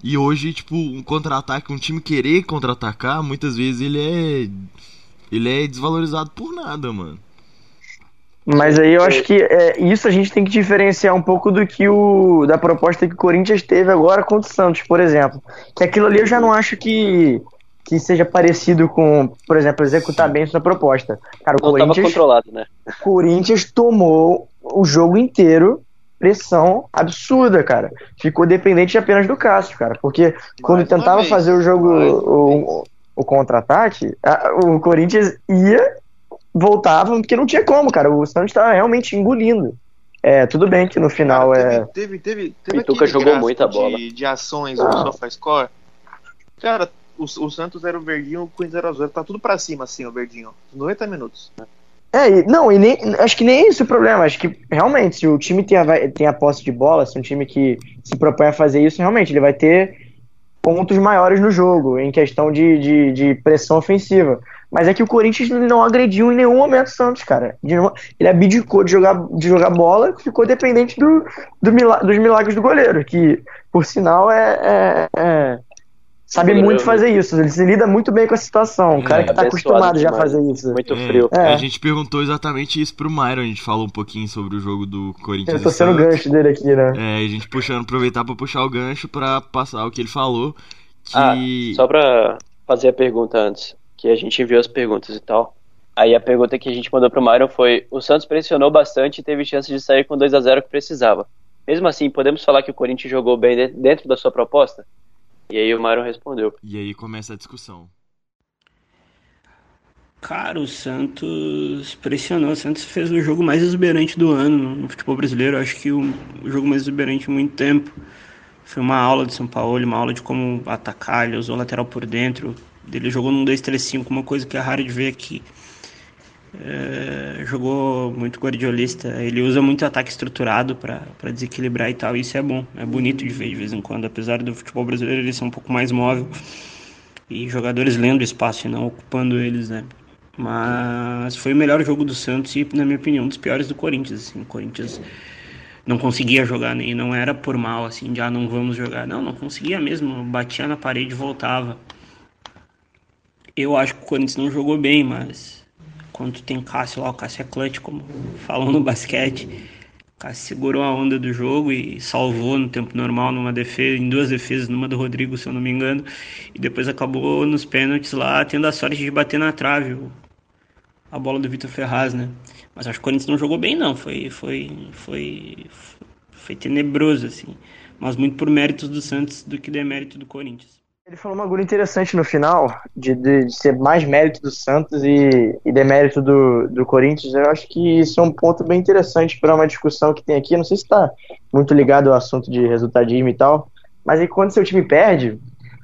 E hoje, tipo, um contra-ataque, um time querer contra-atacar, muitas vezes ele é. Ele é desvalorizado por nada, mano.
Mas aí eu acho que é, isso a gente tem que diferenciar um pouco do que o da proposta que o Corinthians teve agora contra o Santos, por exemplo. Que aquilo ali eu já não acho que, que seja parecido com, por exemplo, executar bem sua proposta. Cara, o
Não tava
Corinthians,
controlado, né?
Corinthians tomou o jogo inteiro pressão absurda, cara. Ficou dependente apenas do Cássio, cara. Porque quando
Mais
tentava
vez,
fazer o jogo, o, o contra-ataque, o Corinthians ia, voltava, porque não tinha como, cara. O Santos tava realmente engolindo. É, tudo bem que no final
Cara,
é.
teve, teve, teve, teve
Pituca
aquele
jogou muita
de,
bola.
de ações
Ah.
no SofaScore. Cara, o, o Santos era o verdinho, o Corinthians era o zero. Tá tudo pra cima, assim, o verdinho. 90 minutos.
É, e- não, e nem. Acho que nem é o problema. Acho que realmente, se o time tem a, tem a posse de bola, se um time que se propõe a fazer isso, realmente, ele vai ter pontos maiores no jogo, em questão de, de, de pressão ofensiva. Mas é que o Corinthians não agrediu em nenhum momento o Santos, cara. Ele abdicou de jogar, de jogar bola, ficou dependente do, do dos milagres do goleiro, que, por sinal, é. é- é- sabe
Goleiro,
muito fazer isso. Ele se lida muito bem com a situação. Um cara que tá acostumado já a
demais.
fazer isso.
Muito
É,
frio.
É.
A gente perguntou exatamente isso pro Myron. A gente falou um pouquinho sobre o jogo do Corinthians.
Eu tô sendo o gancho dele aqui, né?
É, a gente puxando, aproveitar pra puxar o gancho pra passar o que ele falou. Que.
Ah, só pra fazer a pergunta antes, que a gente enviou as perguntas e tal. Aí a pergunta que a gente mandou pro Myron foi: o Santos pressionou bastante e teve chance de sair com 2 a 0 que precisava. Mesmo assim, podemos falar que o Corinthians jogou bem de- dentro da sua proposta? E aí o Myron respondeu.
E aí começa a discussão.
Cara, o Santos pressionou. O Santos fez o jogo mais exuberante do ano no- futebol brasileiro. Acho que o, o jogo mais exuberante em muito tempo. Foi uma aula de São Paulo, uma aula de como atacar. Ele usou lateral por dentro. Ele jogou num 2-3-5, uma coisa que é raro de ver aqui. É, jogou muito guardiolista. Ele usa muito ataque estruturado para desequilibrar e tal. Isso é bom, é bonito de ver de vez em quando. Apesar do futebol brasileiro ele ser um pouco mais móvel e jogadores lendo espaço e não ocupando eles, né? Mas foi o melhor jogo do Santos e, na minha opinião, um dos piores do Corinthians. Assim. O Corinthians não conseguia jogar, nem não era por mal, assim, de ah, não vamos jogar. Não, não conseguia mesmo. Batia na parede e voltava. Eu acho que o Corinthians não jogou bem, mas quando tem Cássio lá, o Cássio é clutch, como falam no basquete. O Cássio segurou a onda do jogo e salvou no tempo normal numa defesa, em duas defesas, numa do Rodrigo, se eu não me engano, e depois acabou nos pênaltis lá tendo a sorte de bater na trave a bola do Vitor Ferraz, né? Mas acho que o Corinthians não jogou bem não, foi foi foi foi tenebroso assim, mas muito por méritos do Santos do que demérito do Corinthians.
Ele falou uma coisa interessante no final, de, de, de ser mais mérito do Santos e, e demérito do, do Corinthians. Eu acho que isso é um ponto bem interessante para uma discussão que tem aqui. Eu não sei se está muito ligado ao assunto de resultadismo e tal, mas aí quando seu time perde,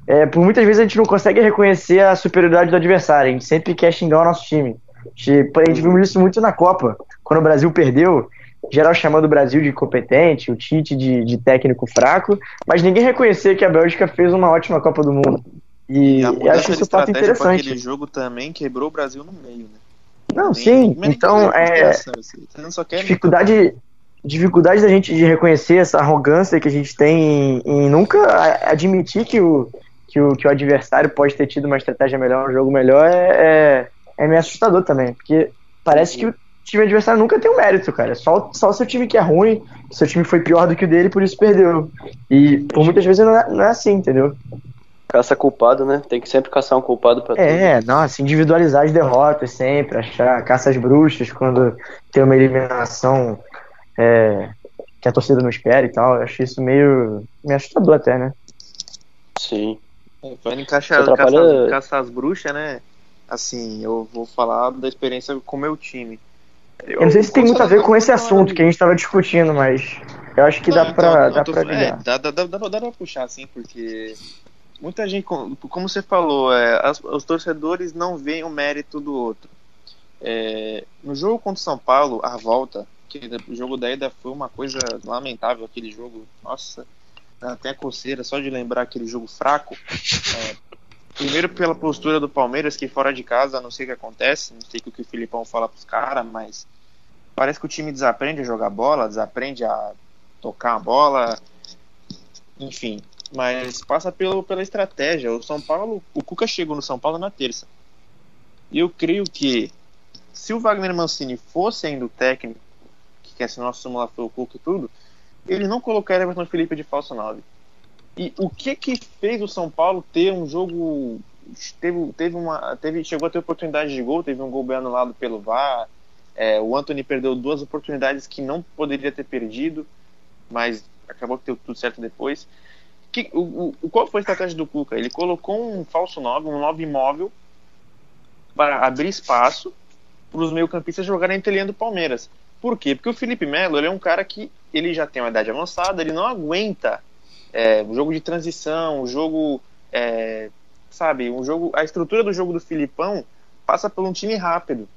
é, por muitas vezes a gente não consegue reconhecer a superioridade do adversário. A gente sempre quer xingar o nosso time. Tipo, A gente viu isso muito na Copa. Quando o Brasil perdeu, geral chamando o Brasil de incompetente, o Tite de, de técnico fraco, mas ninguém reconhecer que a Bélgica fez uma ótima Copa do Mundo. E,
E a
eu
mudança
acho isso um fato
para aquele
interessante.
jogo também quebrou o Brasil no meio, né?
Não,
Nem-
sim,
nem-
então é
assim.
Dificuldade dificuldade da gente de reconhecer essa arrogância que a gente tem em, em nunca admitir que o, que o que o adversário pode ter tido uma estratégia melhor, um jogo melhor é, é, é meio assustador também, porque parece que time adversário nunca tem um mérito, cara. Só, só o seu time que é ruim, seu time foi pior do que o dele, por isso perdeu. E por muitas vezes não é, não é assim, entendeu?
Caça culpado, né? Tem que sempre caçar um culpado pra tudo.
É, nossa, individualizar as derrotas sempre, achar caças bruxas quando tem uma eliminação é, que a torcida não espera e tal. Eu acho isso meio, meio assustador até, né?
Sim.
É, Falando em caça,
Só atrapalha-
caça, caça às bruxas, né? Assim, eu vou falar da experiência com o meu time.
Eu não sei se tem muito a ver com esse assunto que a gente estava discutindo, mas Eu acho que
Não,
dá
então,
pra,
eu
dá
tô-
pra
é,
ligar.
dá, dá, dá, dá, dá pra puxar, assim, porque muita gente, como como você falou, é, as- os torcedores não veem o mérito do outro. É, no jogo contra o São Paulo, a volta, que o jogo da ida foi uma coisa lamentável, aquele jogo, nossa, dá até coceira só de lembrar aquele jogo fraco. É, primeiro pela postura do Palmeiras, que fora de casa, não sei o que acontece, não sei o que o Filipão fala pros caras, mas parece que o time desaprende a jogar bola, desaprende a tocar a bola, enfim. Mas passa pelo, pela estratégia. O São Paulo, o Cuca chegou no São Paulo na terça. E eu creio que se o Wagner Mancini fosse ainda o técnico, que quer ser nosso simular foi o Cuca e tudo, ele não colocaria Everton Felipe de falso 9. E o que que fez o São Paulo ter um jogo teve, teve uma teve chegou a ter oportunidade de gol, teve um gol bem anulado pelo VAR. É, o Anthony perdeu duas oportunidades que não poderia ter perdido, mas acabou que deu tudo certo depois. Que, o, o, qual foi a estratégia do Cuca? Ele colocou um falso 9, um 9 imóvel, para abrir espaço para os meio-campistas jogarem entre linha do Palmeiras. Por quê? Porque o Felipe Melo ele é um cara que ele já tem uma idade avançada, ele não aguenta é, o jogo de transição, o jogo, é, sabe, um jogo, a estrutura do jogo do Filipão passa por um time rápido.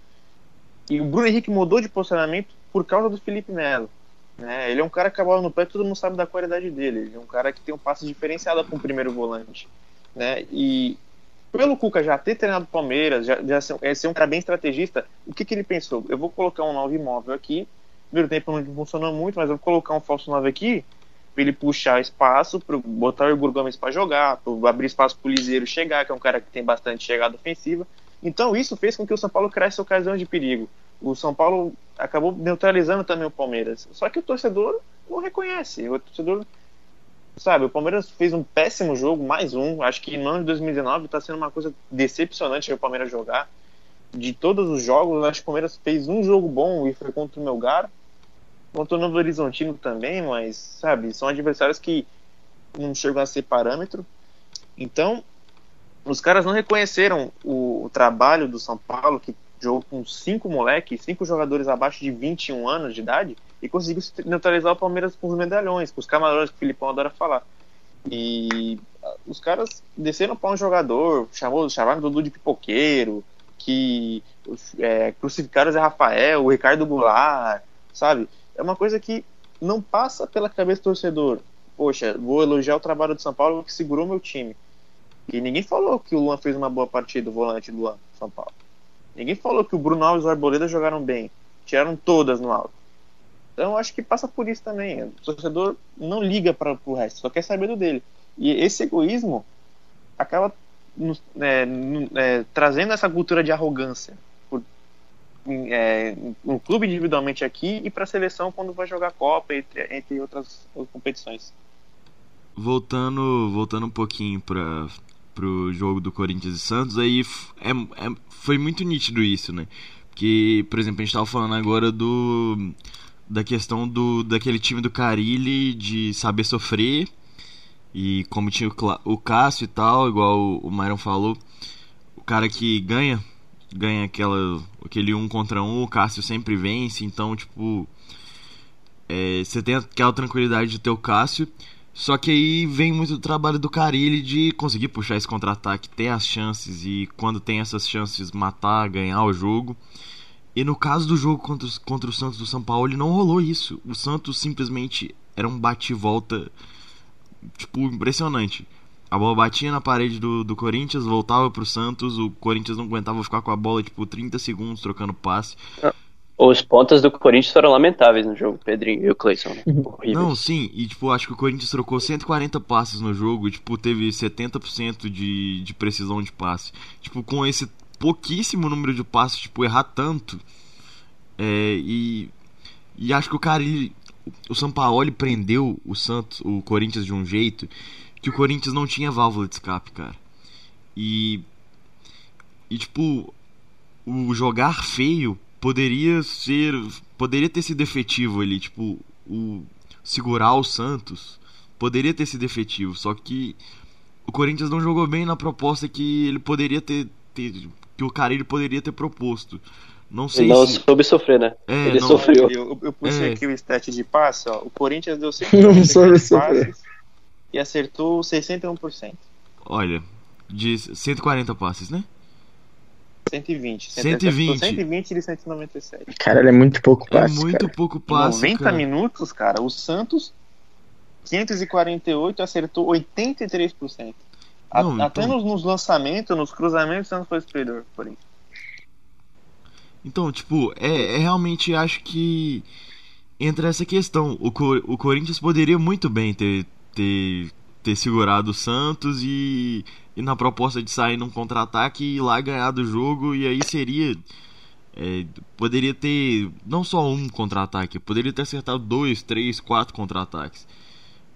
E o Bruno Henrique mudou de posicionamento por causa do Felipe Melo. Né? Ele é um cara que a no pé, todo mundo sabe da qualidade dele. Ele é um cara que tem um passe diferenciado para um primeiro volante. Né? E pelo Cuca já ter treinado o Palmeiras, já, já ser, é ser um cara bem estrategista, o que, que ele pensou? Eu vou colocar um 9 imóvel aqui. Primeiro tempo não funcionou muito, mas eu vou colocar um falso 9 aqui ele puxar espaço, para botar o Gomes para jogar, para abrir espaço para o Liseiro chegar, que é um cara que tem bastante chegada ofensiva. Então isso fez com que o São Paulo criasse ocasião de perigo. O São Paulo acabou neutralizando também o Palmeiras. Só que o torcedor não reconhece. O torcedor, sabe, o Palmeiras fez um péssimo jogo, mais um. Acho que no ano de 2019 está sendo uma coisa decepcionante o Palmeiras jogar. De todos os jogos, acho que o Palmeiras fez um jogo bom e foi contra o Melgar. Contra o Novo Horizontino também, mas, sabe, são adversários que não chegam a ser parâmetro. Então, os caras não reconheceram o, o trabalho do São Paulo, que jogou com cinco moleques, cinco jogadores abaixo de 21 anos de idade, e conseguiu neutralizar o Palmeiras com os medalhões, com os camarões que o Filipão adora falar. E os caras desceram para um jogador, chamou, chamaram Dudu de pipoqueiro, que é, crucificaram o Zé Rafael, o Ricardo Goulart, sabe? É uma coisa que não passa pela cabeça do torcedor. Poxa, vou elogiar o trabalho do São Paulo que segurou meu time. E ninguém falou que o Luan fez uma boa partida, o volante do Luan, São Paulo. Ninguém falou que o Bruno Alves e o Arboleda jogaram bem. Tiraram todas no alto. Então acho que passa por isso também. O torcedor não liga para o resto, só quer saber do dele. E esse egoísmo acaba é, é, trazendo essa cultura de arrogância. É, um clube individualmente aqui e para a seleção quando vai jogar Copa, entre, entre outras, outras competições.
Voltando, voltando um pouquinho para pro jogo do Corinthians e Santos, aí é, é, foi muito nítido isso, né? Porque, por exemplo, a gente tava falando agora do da questão do daquele time do Carilli de saber sofrer e como tinha o, o Cássio e tal, igual o, o Myron falou, o cara que ganha ganha aquela aquele um contra um, o Cássio sempre vence, então tipo é, você tem aquela tranquilidade de ter o Cássio só que aí vem muito trabalho do Carilli de conseguir puxar esse contra-ataque, ter as chances e quando tem essas chances matar, ganhar o jogo. E no caso do jogo contra, contra o Santos do São Paulo, não rolou isso. O Santos simplesmente era um bate-volta tipo impressionante. A bola batia na parede do, do Corinthians, voltava pro Santos, o Corinthians não aguentava ficar com a bola tipo 30 segundos trocando passe.
Os pontas do Corinthians foram lamentáveis no jogo, Pedrinho e o Cleison. Né?
Não, sim, e tipo, acho que o Corinthians trocou 140 passes no jogo e tipo, teve 70% de, de precisão de passe. Tipo, com esse pouquíssimo número de passes, tipo, errar tanto. É, e, e acho que o cara, ele, o Sampaoli prendeu o Santos, o Corinthians de um jeito que o Corinthians não tinha válvula de escape, cara. E, e tipo, o jogar feio poderia ser poderia ter sido efetivo ali tipo o segurar o Santos poderia ter sido efetivo só que o Corinthians não jogou bem na proposta que ele poderia ter, ter que o Carilli poderia ter proposto Não sei
Ele não
se.
soube sofrer, né?
É,
Ele
não-
sofreu.
Eu, eu puxei
É.
aqui o stat de passe, ó. O Corinthians deu
Não soube
193
sofrer.
passes e acertou 61%.
Olha, de 140 passes, né?
120.
120.
120 de 197.
Caralho, é muito pouco
É
passe,
muito
cara.
pouco
Em
passe.
90
cara.
minutos, cara, o Santos 548 acertou 83%. A-
Não,
Até
então-
nos, nos lançamentos, nos cruzamentos, o Santos foi superior. Porém.
Então, tipo, é, é realmente acho que entra essa questão. O, Co- o Corinthians poderia muito bem ter, ter, ter segurado o Santos e, e na proposta de sair num contra-ataque e lá ganhar do jogo, e aí seria. é, poderia ter não só um contra-ataque, poderia ter acertado dois, três, quatro contra-ataques.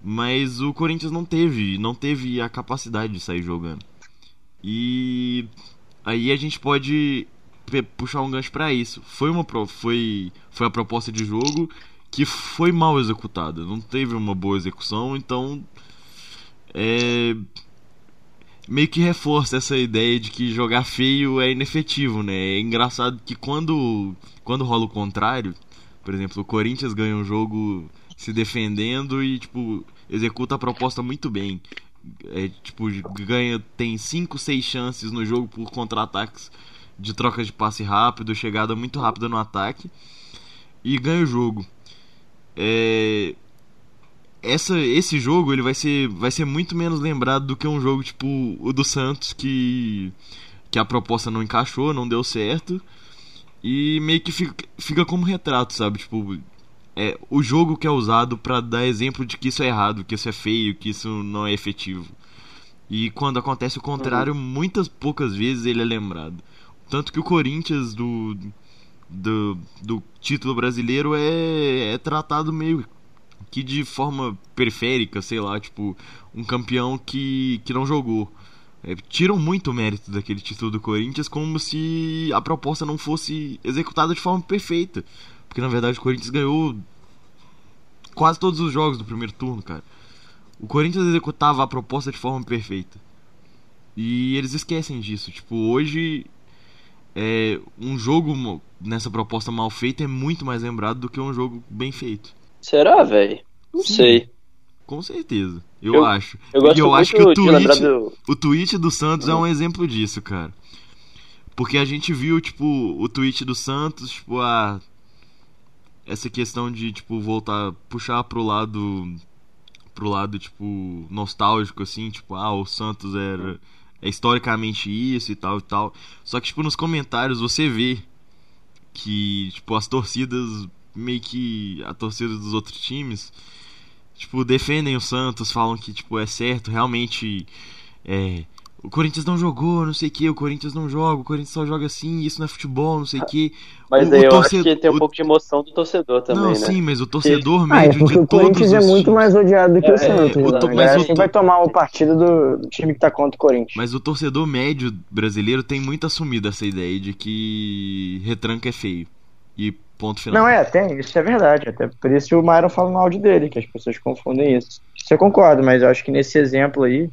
Mas o Corinthians não teve, não teve a capacidade de sair jogando. E aí a gente pode puxar um gancho pra isso. Foi uma foi foi a proposta de jogo que foi mal executada, não teve uma boa execução, então é meio que reforça essa ideia de que jogar feio é inefetivo, né? É engraçado que quando quando rola o contrário, por exemplo, o Corinthians ganha um jogo se defendendo e tipo executa a proposta muito bem. É, tipo, ganha tem 5, 6 chances no jogo por contra-ataques de troca de passe rápido, chegada muito rápida no ataque e ganha o jogo. É, essa, esse jogo ele vai ser, vai ser muito menos lembrado do que um jogo tipo o do Santos que, que a proposta não encaixou, não deu certo e meio que fica, fica como retrato, sabe? Tipo, é o jogo que é usado pra dar exemplo de que isso é errado, que isso é feio, que isso não é efetivo. E quando acontece o contrário, muitas poucas vezes ele é lembrado. Tanto que o Corinthians do, do, do título brasileiro é, é tratado meio que de forma periférica, sei lá, tipo, um campeão que, que não jogou. É, tiram muito mérito daquele título do Corinthians como se a proposta não fosse executada de forma perfeita. Porque na verdade o Corinthians ganhou quase todos os jogos do primeiro turno, cara. O Corinthians executava a proposta de forma perfeita. E eles esquecem disso. Tipo, hoje é, um jogo nessa proposta mal feita é muito mais lembrado do que um jogo bem feito.
Será, velho? Não
Sim.
sei.
Com certeza. Eu,
Eu-
acho.
Eu gosto
e eu acho que o tweet,
do.
o tweet do Santos é um exemplo disso, cara. Porque a gente viu, tipo, o tweet do Santos, tipo, a. Essa questão de, tipo, voltar, puxar pro lado. Pro lado, tipo, nostálgico, assim, tipo, ah, o Santos era. É historicamente isso e tal e tal. Só que, tipo, nos comentários você vê que, tipo, as torcidas, meio que. A torcida dos outros times tipo, defendem o Santos, falam que, tipo, é certo, realmente, é, o Corinthians não jogou, não sei o que, o Corinthians não joga, o Corinthians só joga assim, isso não é futebol, não sei o que.
Mas
O-
daí
o
eu
torcedor-
acho que tem um
o-
pouco de emoção do torcedor também,
não,
né?
sim, mas o torcedor
Ah, é
médio
porque
de
o
todos
Corinthians
os
é muito mais odiado do que
É,
o Santos.
o
né?
to- mas
sempre
to-
vai tomar o partido do, do time que tá contra o Corinthians.
Mas o torcedor médio brasileiro tem muito assumido essa ideia de que retranca é feio. E ponto final.
Não, é, tem, isso é verdade. Até por isso o Myron fala no áudio dele, que as pessoas confundem isso. Isso eu concordo, mas eu acho que nesse exemplo aí,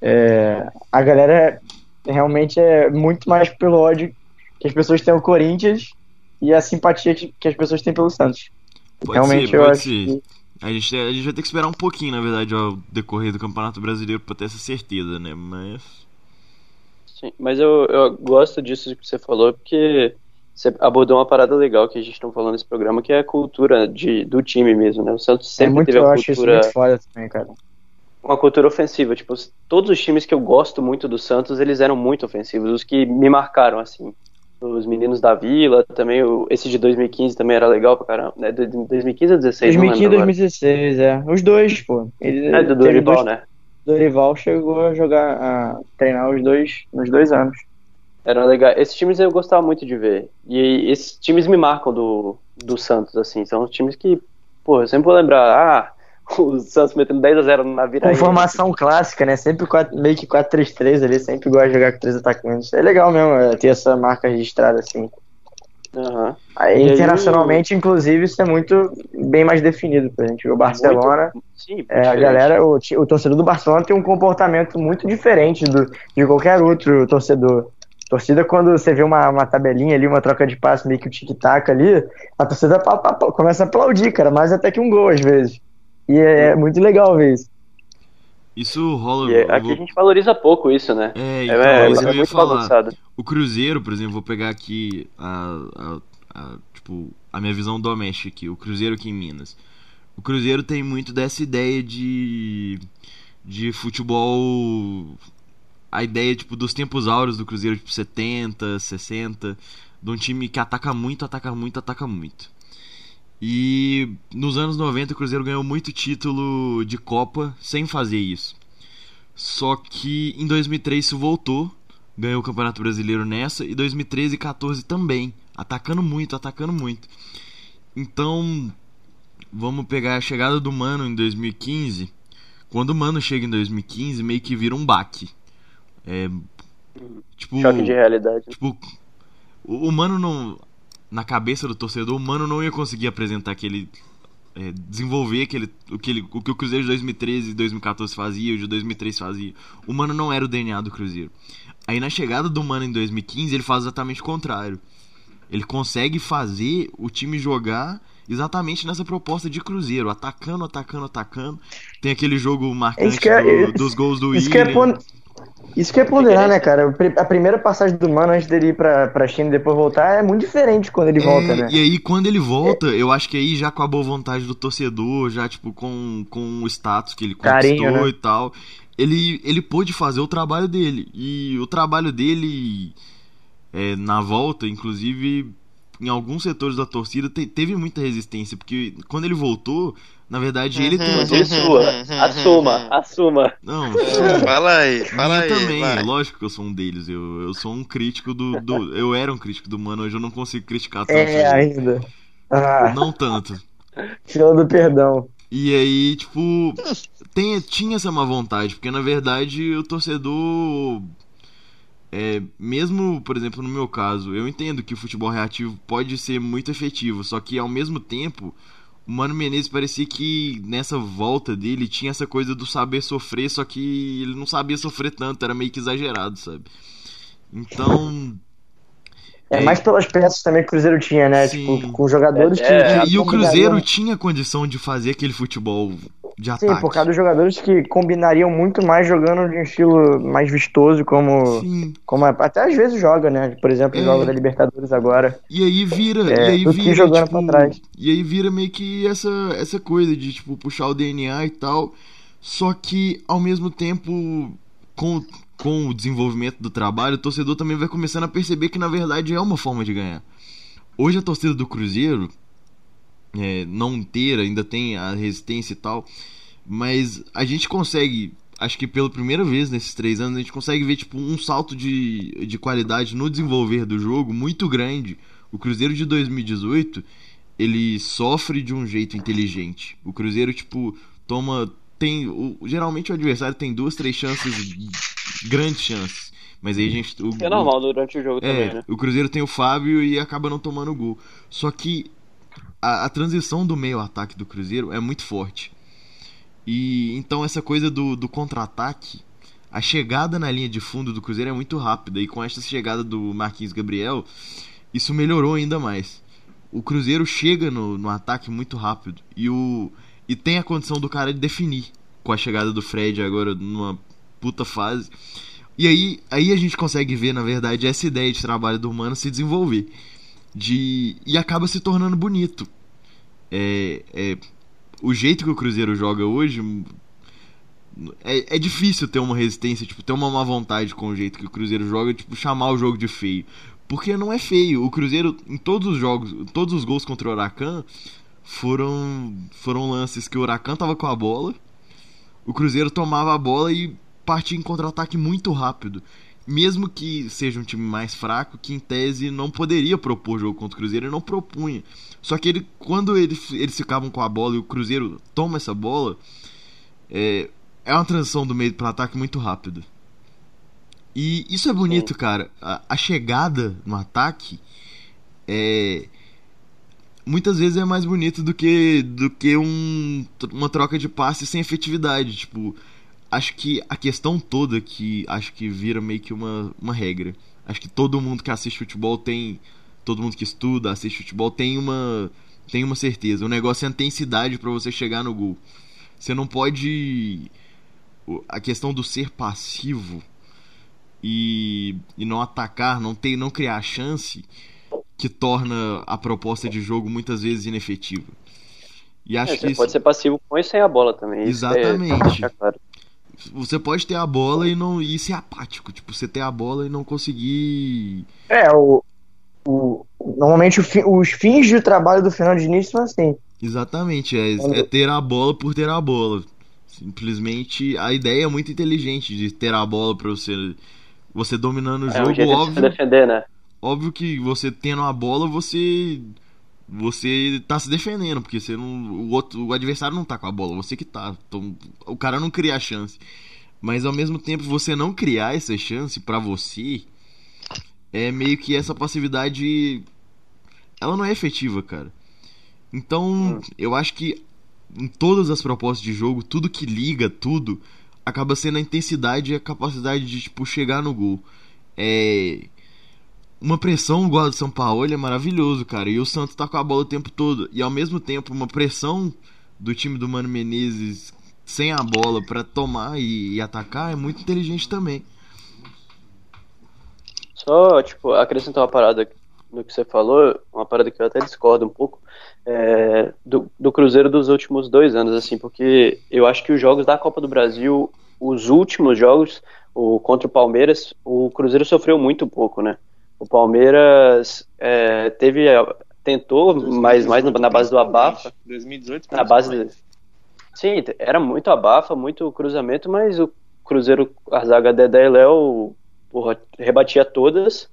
é, a galera realmente é muito mais pelo ódio que as pessoas têm ao Corinthians e a simpatia que, que as pessoas têm pelo Santos.
Pode
realmente
ser,
eu
pode
acho
ser.
que.
A gente, a gente vai ter que esperar um pouquinho, na verdade, ao decorrer do Campeonato Brasileiro pra ter essa certeza, né? Mas.
Sim, mas eu, eu gosto disso que você falou, porque você abordou uma parada legal que a gente não falou nesse programa, que é a cultura de, do time mesmo, né? O Santos
É
sempre
muito,
teve
eu
a
acho isso
cultura,
muito foda também, cara.
Uma cultura ofensiva. Tipo, todos os times que eu gosto muito do Santos, eles eram muito ofensivos, os que me marcaram, assim. Os meninos da Vila, também, o, esse de 2015 também era legal pra caramba, né? De- de 2015 ou 16, não
2015 e
lembro agora.
2016, é. Os dois, pô. Ele,
É, do Dorival,
dois-
né?
Dorival chegou a jogar, a treinar os dois nos dois anos.
Era legal. Esses times eu gostava muito de ver. E esses times me marcam do, do Santos, assim. São os times que, pô, eu sempre vou lembrar, ah, o Santos metendo 10 a 0 na
Com
virada.
formação clássica, né? Sempre quatro- meio que 4-3-3 ali, sempre gosta de jogar com três atacantes. É legal mesmo é, ter essa marca registrada assim.
Aham.
Aí,
E aí,
internacionalmente, inclusive, isso é muito bem mais definido pra gente. O Barcelona,
Muito- sim,
é, a galera, o, o torcedor do Barcelona tem um comportamento muito diferente do, de qualquer outro torcedor. torcida, quando você vê uma, uma tabelinha ali, uma troca de passe, meio que o tic-tac ali, a torcida pa, pa, pa, começa a aplaudir, cara, mais até que um gol às vezes. E é, é muito legal ver isso.
Isso rola.
E é, aqui a gente valoriza pouco isso, né?
É,
É,
então,
é,
isso
é
ia
muito
falar.
bagunçado.
O Cruzeiro, por exemplo, vou pegar aqui a, a- a- tipo, a minha visão doméstica aqui, o Cruzeiro aqui em Minas. O Cruzeiro tem muito dessa ideia de de futebol a ideia tipo dos tempos áureos do Cruzeiro, tipo 70, 60, de um time que ataca muito, ataca muito, ataca muito. E nos anos 90 o Cruzeiro ganhou muito título de Copa sem fazer isso. Só que em 2003 isso voltou, ganhou o Campeonato Brasileiro nessa e 2013 e 14 também, atacando muito, atacando muito. Então, vamos pegar a chegada do Mano em 2015. Quando o Mano chega em 2015, meio que vira um baque. É, tipo,
Choque de realidade.
Tipo, o, o Mano não. Na cabeça do torcedor, o Mano não ia conseguir apresentar aquele. é, desenvolver aquele, o, que ele, o que o Cruzeiro de 2013 e 2014 fazia, o de 2003 fazia. O Mano não era o DNA do Cruzeiro. Aí na chegada do Mano em 2015, ele faz exatamente o contrário. Ele consegue fazer o time jogar exatamente nessa proposta de Cruzeiro, atacando, atacando, atacando. Tem aquele jogo marcante
é-
do- dos gols do
é
William.
pon... isso que é ponderar, né, cara? A primeira passagem do Mano antes dele ir pra, pra China e depois voltar é muito diferente quando ele volta,
É,
né?
E aí, quando ele volta, eu acho que aí já com a boa vontade do torcedor, já, tipo, com, com o status que ele conquistou
Carinho, né?
e tal, ele, ele pôde fazer o trabalho dele. E o trabalho dele, é, na volta, inclusive, em alguns setores da torcida, te- teve muita resistência, porque quando ele voltou, na verdade, ele tentou...
Inclusive sua. Assuma, assuma.
Não,
Fala aí, fala aí.
também,
vai.
lógico que eu sou um deles. Eu, eu sou um crítico do, do. Eu era um crítico do mano, hoje eu não consigo criticar tanto.
É, ainda. Ah,
Não tanto.
fila do perdão.
E aí, tipo, tem, tinha essa má vontade, porque na verdade o torcedor. É, mesmo, por exemplo, no meu caso, eu entendo que o futebol reativo pode ser muito efetivo, só que ao mesmo tempo, o Mano Menezes parecia que nessa volta dele tinha essa coisa do saber sofrer, só que ele não sabia sofrer tanto, era meio que exagerado, sabe? Então.
É, mais pelas peças também que o Cruzeiro tinha, né?
Sim.
Tipo, com jogadores
É,
que.
é,
e o Cruzeiro tinha condição de fazer aquele futebol de
Sim,
ataque.
por causa dos jogadores que combinariam muito mais jogando de um estilo mais vistoso, como,
Sim.
como até às vezes joga, né? Por exemplo,
É.
joga da Libertadores agora.
E aí vira,
É,
e aí vira,
jogando
tipo,
pra trás.
e aí vira meio que essa essa coisa de tipo puxar o DNA e tal, só que ao mesmo tempo com com o desenvolvimento do trabalho, o torcedor também vai começando a perceber que na verdade é uma forma de ganhar. Hoje a torcida do Cruzeiro é, não inteira, ainda tem a resistência e tal, mas a gente consegue, acho que pela primeira vez nesses três anos, a gente consegue ver tipo um salto de, de qualidade no desenvolver do jogo muito grande. O Cruzeiro de 2018 ele sofre de um jeito inteligente. O Cruzeiro tipo toma tem o, geralmente o adversário tem duas três chances grandes chances, mas aí a gente o,
É normal durante o jogo também,
é,
né?
o Cruzeiro tem o Fábio e acaba não tomando gol. Só que a, a transição do meio ataque do Cruzeiro é muito forte. E então essa coisa do, do contra-ataque, a chegada na linha de fundo do Cruzeiro é muito rápida. E com essa chegada do Marquinhos Gabriel, isso melhorou ainda mais. O Cruzeiro chega no, no ataque muito rápido. E, o, e tem a condição do cara de definir. Com a chegada do Fred agora numa puta fase. E aí, aí a gente consegue ver, na verdade, essa ideia de trabalho do humano se desenvolver. De, e acaba se tornando bonito. É, é, o jeito que o Cruzeiro joga hoje. É, é difícil ter uma resistência, tipo, ter uma má vontade com o jeito que o Cruzeiro joga, tipo, chamar o jogo de feio. Porque não é feio. O Cruzeiro, em todos os jogos, todos os gols contra o Huracan foram, foram lances que o Huracan tava com a bola. O Cruzeiro tomava a bola e partia em contra-ataque muito rápido. Mesmo que seja um time mais fraco, que em tese não poderia propor jogo contra o Cruzeiro, ele não propunha. Só que ele, quando ele, eles ficavam com a bola e o Cruzeiro toma essa bola, é, é uma transição do meio para ataque muito rápida. E isso é bonito, cara. A, a chegada no ataque é muitas vezes é mais bonito do que do que um, uma troca de passe sem efetividade, tipo, acho que a questão toda que acho que vira meio que uma, uma regra. Acho que todo mundo que assiste futebol tem. Todo mundo que estuda, assiste futebol tem uma. Tem uma certeza. O negócio é a intensidade para você chegar no gol. Você não pode. A questão do ser passivo e, e não atacar, não ter, não criar chance, que torna a proposta de jogo muitas vezes inefetiva. E acho
É,
que
você
isso,
pode ser passivo com e sem a bola também. isso é-
Exatamente.
claro.
você pode ter a bola e não e ser apático, tipo, você ter a bola e não conseguir
É, o, o, normalmente o fi- os fins de trabalho do final de início são assim.
Exatamente, é, é ter a bola por ter a bola. Simplesmente a ideia é muito inteligente de ter a bola pra você você dominando o
É um
jogo,
jeito de se
óbvio,
defender, né?
Óbvio que você tendo a bola, você você tá se defendendo, porque você não o outro o adversário não tá com a bola, você que tá. Então, o cara não cria a chance. Mas ao mesmo tempo você não criar essa chance pra você é meio que essa passividade ela não é efetiva, cara. Então, eu acho que em todas as propostas de jogo, tudo que liga tudo acaba sendo a intensidade e a capacidade de tipo chegar no gol. É uma pressão igual a do São Paulo é maravilhoso, cara. E o Santos tá com a bola o tempo todo. E ao mesmo tempo, uma pressão do time do Mano Menezes sem a bola pra tomar e, e atacar é muito inteligente também.
Só, tipo, acrescentar uma parada no que você falou, uma parada que eu até discordo um pouco, é, do, do Cruzeiro dos últimos dois anos, assim, porque eu acho que os jogos da Copa do Brasil, os últimos jogos, o contra o Palmeiras, o Cruzeiro sofreu muito pouco, né? O Palmeiras é, teve, tentou, mas mais na base do abafa,
2018,
na base
principalmente.
Sim, era muito abafa, muito cruzamento, mas o Cruzeiro, a zaga Dedé e Léo, porra, rebatia todas.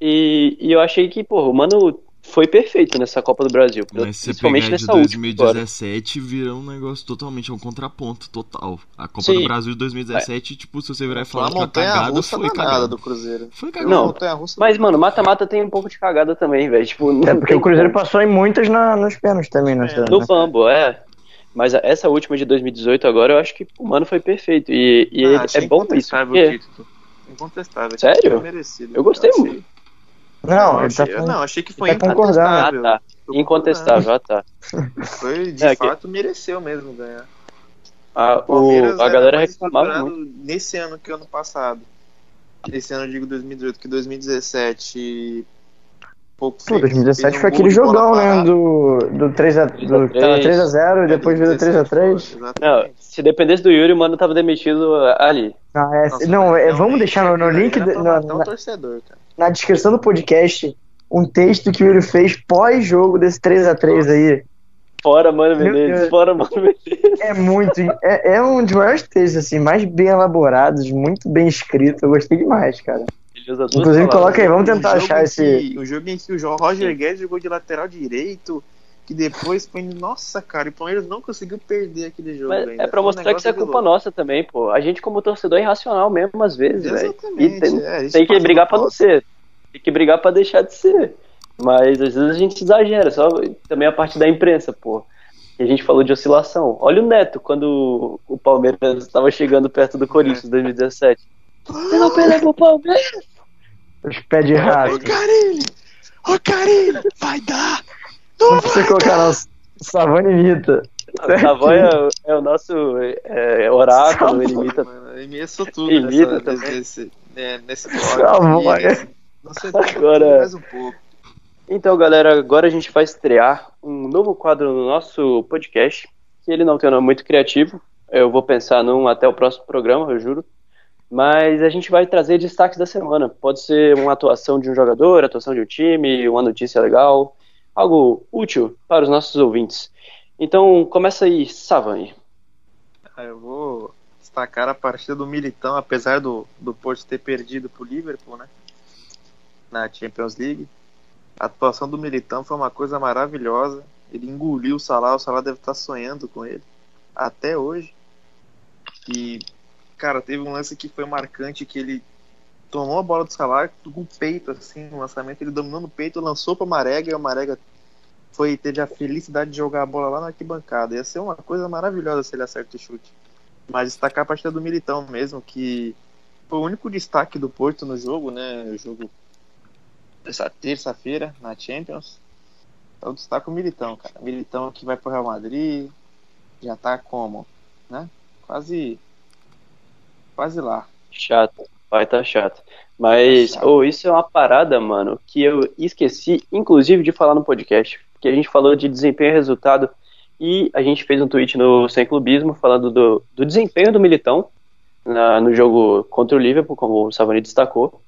E, e eu achei que, porra, o Mano foi perfeito nessa Copa do Brasil.
Mas se você
principalmente
pegar de
nessa última agora.
2017, vira um negócio totalmente, é um contraponto total. A Copa
Sim.
do Brasil de 2017, tipo, se você virar e
Foi uma
falar que a
montanha
cagada
russa
foi cagada.
do Cruzeiro.
Foi
Foi
cagada.
Não, Mas, mano, mata-mata tem um pouco de cagada também, velho. Tipo,
É porque o Cruzeiro
como.
passou em muitas na, nos pênaltis também. Nessa,
No
nessa-
Bambo, é. Mas essa última de 2018 agora, eu acho que o Mano foi perfeito. E, e
Ah,
é bom isso.
incontestável
porque-
o título. Incontestável.
Sério?
Foi merecido.
Eu gostei
achei-
muito.
Não, ele
achei,
tá falando-
não, achei que foi
tá concordando.
Ah,
incontestável.
tá. Incontestável, ah, tá.
Foi, de
É, que-
fato, mereceu mesmo ganhar.
A,
O
a
era
galera reclamava muito.
nesse ano que ano passado. Esse ano eu digo 2018, que 2017. Pouco
Pô, 2017 foi aquele
um
jogão, né? Do, do 3x3. Do, que tava 3x0 e depois
É,
virou 3x3.
2017,
Não, se dependesse do Yuri, o Mano tava demitido ali.
Não, é,
Nossa,
não, é, vamos deixar no, no link, do- na,
torcedor, cara.
na descrição do podcast um texto que ele fez pós-jogo desse 3x3 aí.
Fora Mano
Meu
Menezes,
Deus.
fora Mano Menezes.
É muito. É, é um dos maiores textos, assim, mais bem elaborados, muito bem escrito. Eu gostei demais, cara. Inclusive,
palavras.
coloca aí, vamos tentar
Um
achar esse.
que- O jogo em que o Roger Guedes jogou de lateral direito, que depois foi. Nossa, cara, e o Palmeiras não conseguiu perder aquele jogo.
Mas
ainda.
é pra
Foi um
mostrar que isso é culpa
louco.
nossa também, pô. A gente, como torcedor, é irracional mesmo, às vezes, velho. E
Exatamente.
tem,
é, isso
tem que brigar pra não ser. Tem que brigar pra deixar de ser. Mas às vezes a gente exagera, só também a parte da imprensa, pô. A gente falou de oscilação. Olha o Neto, quando o Palmeiras estava chegando perto do Corinthians em 2017. Você não perdeu pro Palmeiras?
Os pés de rato.
Carilli! Ô Carilli! Vai dar!
Não precisa colocar não. Savani imita.
O Savoy é, o- é o nosso é, oráculo, ele imita.
Mano, imeço tudo
Imita
nessa,
também.
nesse, é, nesse blog. aqui, Não sei se
Agora-
mais um pouco.
Então, galera, agora a gente vai estrear um novo quadro no nosso podcast, que ele não tem um nome muito criativo. Eu vou pensar num até o próximo programa, eu juro. Mas a gente vai trazer destaques da semana. Pode ser uma atuação de um jogador, atuação de um time, uma notícia legal, algo útil para os nossos ouvintes. Então, começa aí, Savani.
Ah, Eu vou destacar a partida do Militão, apesar do, do Porto ter perdido pro Liverpool, né? Na Champions League. A atuação do Militão foi uma coisa maravilhosa. Ele engoliu o Salah, o Salah deve estar sonhando com ele. Até hoje. E, cara, teve um lance que foi marcante, que ele tomou a bola do Salah com o peito, assim, no lançamento. Ele dominou no peito, lançou pra Marega e o Marega foi, teve a felicidade de jogar a bola lá na arquibancada. Ia ser uma coisa maravilhosa se ele acerta o chute. Mas destacar a partida do Militão mesmo, que foi o único destaque do Porto no jogo, né? O jogo essa terça-feira na Champions. Então destaque o Militão, cara. Militão que vai pro Real Madrid, já tá como, né? Quase quase lá.
Chato, vai tá chato. Mas, oh, isso é uma parada, mano, que eu esqueci, inclusive, de falar no podcast. Porque a gente falou de desempenho e resultado. E a gente fez um tweet no Sem Clubismo falando do, do desempenho do Militão na- no jogo contra o Liverpool, como o Savani destacou.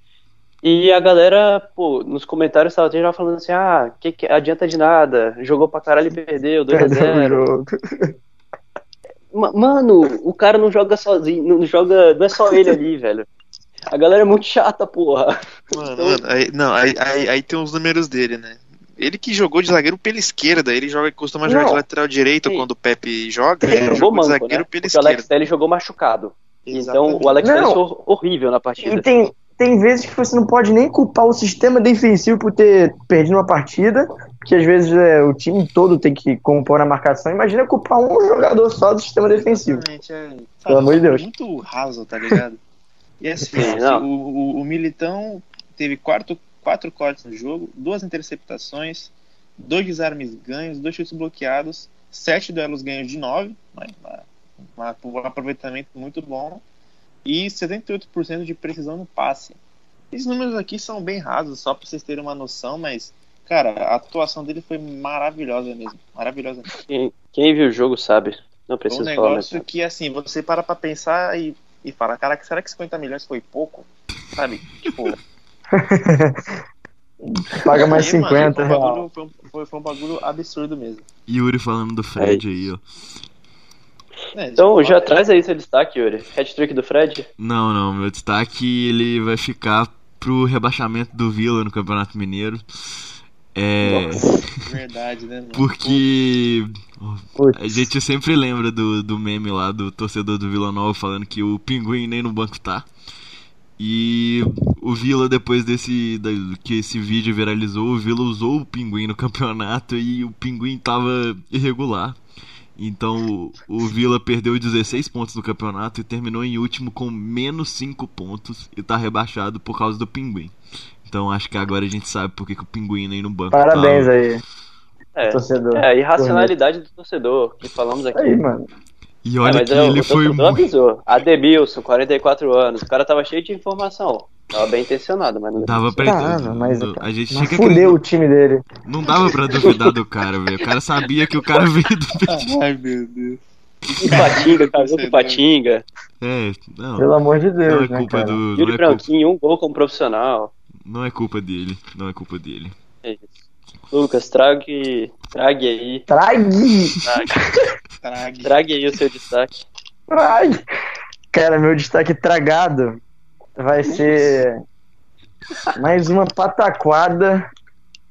E a galera, pô, nos comentários tava já falando assim: ah, que, que adianta de nada, jogou pra caralho e perdeu, 2x0.
Perdeu o jogo.
Ma- Mano, o cara não joga sozinho, não joga, não é só ele ali, velho. A galera é muito chata, porra.
Mano, mano, aí, não, aí, aí, aí tem os números dele, né? Ele que jogou de zagueiro pela esquerda, ele joga, costuma jogar
Não.
de lateral direito
Sim.
quando o Pepe joga,
Ele
ele
jogou
jogou de
manco,
zagueiro
né?
pela
Porque o Alex
esquerda.
Telles jogou machucado. Então
Exatamente.
o Alex. Telles foi horrível na partida.
E tem, tem vezes que você não pode nem culpar o sistema defensivo por ter perdido uma partida, porque às vezes é, o time todo tem que compor a marcação. Imagina culpar um jogador só do sistema defensivo.
É,
Pelo amor de Deus.
Muito raso, tá ligado? E assim, o, o, o Militão teve quatro, quatro cortes no jogo, duas interceptações, dois desarmes ganhos, dois chutes bloqueados, sete duelos ganhos de nove, uma- um aproveitamento muito bom, e 78% de precisão no passe. Esses números aqui são bem rasos, só pra vocês terem uma noção, mas, cara, a atuação dele foi maravilhosa mesmo. Maravilhosa mesmo.
Quem, quem viu o jogo sabe. Não
Foi um
preciso falar
negócio que, assim, você para pra pensar e, e fala, caraca, será que 50 milhões foi pouco? Sabe? Tipo,
Paga mais
aí, mano,
50
foi, um bagulho, foi, um, foi- foi um bagulho absurdo mesmo.
Yuri falando do Fred
É
aí, ó.
É,
Então já
é-
traz aí seu destaque, Yuri. Hat-trick do Fred?
Não, não, meu destaque ele vai ficar pro rebaixamento do Vila no Campeonato Mineiro. É.
Verdade, né, mano?
Porque
Putz.
a gente sempre lembra do, do meme lá do torcedor do Vila Nova falando que o pinguim nem no banco tá. E o Vila, depois desse da- que esse vídeo viralizou, o Vila usou o pinguim no campeonato e o pinguim tava irregular. Então o, o Vila perdeu 16 pontos no campeonato e terminou em último com menos 5 pontos e tá rebaixado por causa do pinguim. Então acho que agora a gente sabe por que, que o pinguim nem no banco
Parabéns
tá.
aí,
É.
torcedor.
É, a irracionalidade do torcedor, que falamos aqui.
Aí, mano.
E
É,
olha
mas
que
é, o
ele foi
torcedor
muito.
avisou. Ademilson, 44 anos. O cara tava cheio de informação. Tava bem intencionado, mas não
Dava pra
Tava, mas,
a gente tinha
mas
que
fudeu
acreditar.
o time dele.
Não dava pra duvidar do cara, velho. O cara sabia que o cara veio do
Ai, meu Deus.
O Patinga, casou com o Patinga.
É, não.
Pelo amor de
Não
Deus,
é
né,
culpa
cara?
do. Não
Yuri
é culpa,
Branquinho, um gol como profissional.
Não é culpa dele. Não é culpa dele.
É isso. Lucas, trague, trague aí.
Trague!
Trague,
Trague.
trague aí o seu destaque.
Trague! Cara, meu destaque tragado vai ser mais uma pataquada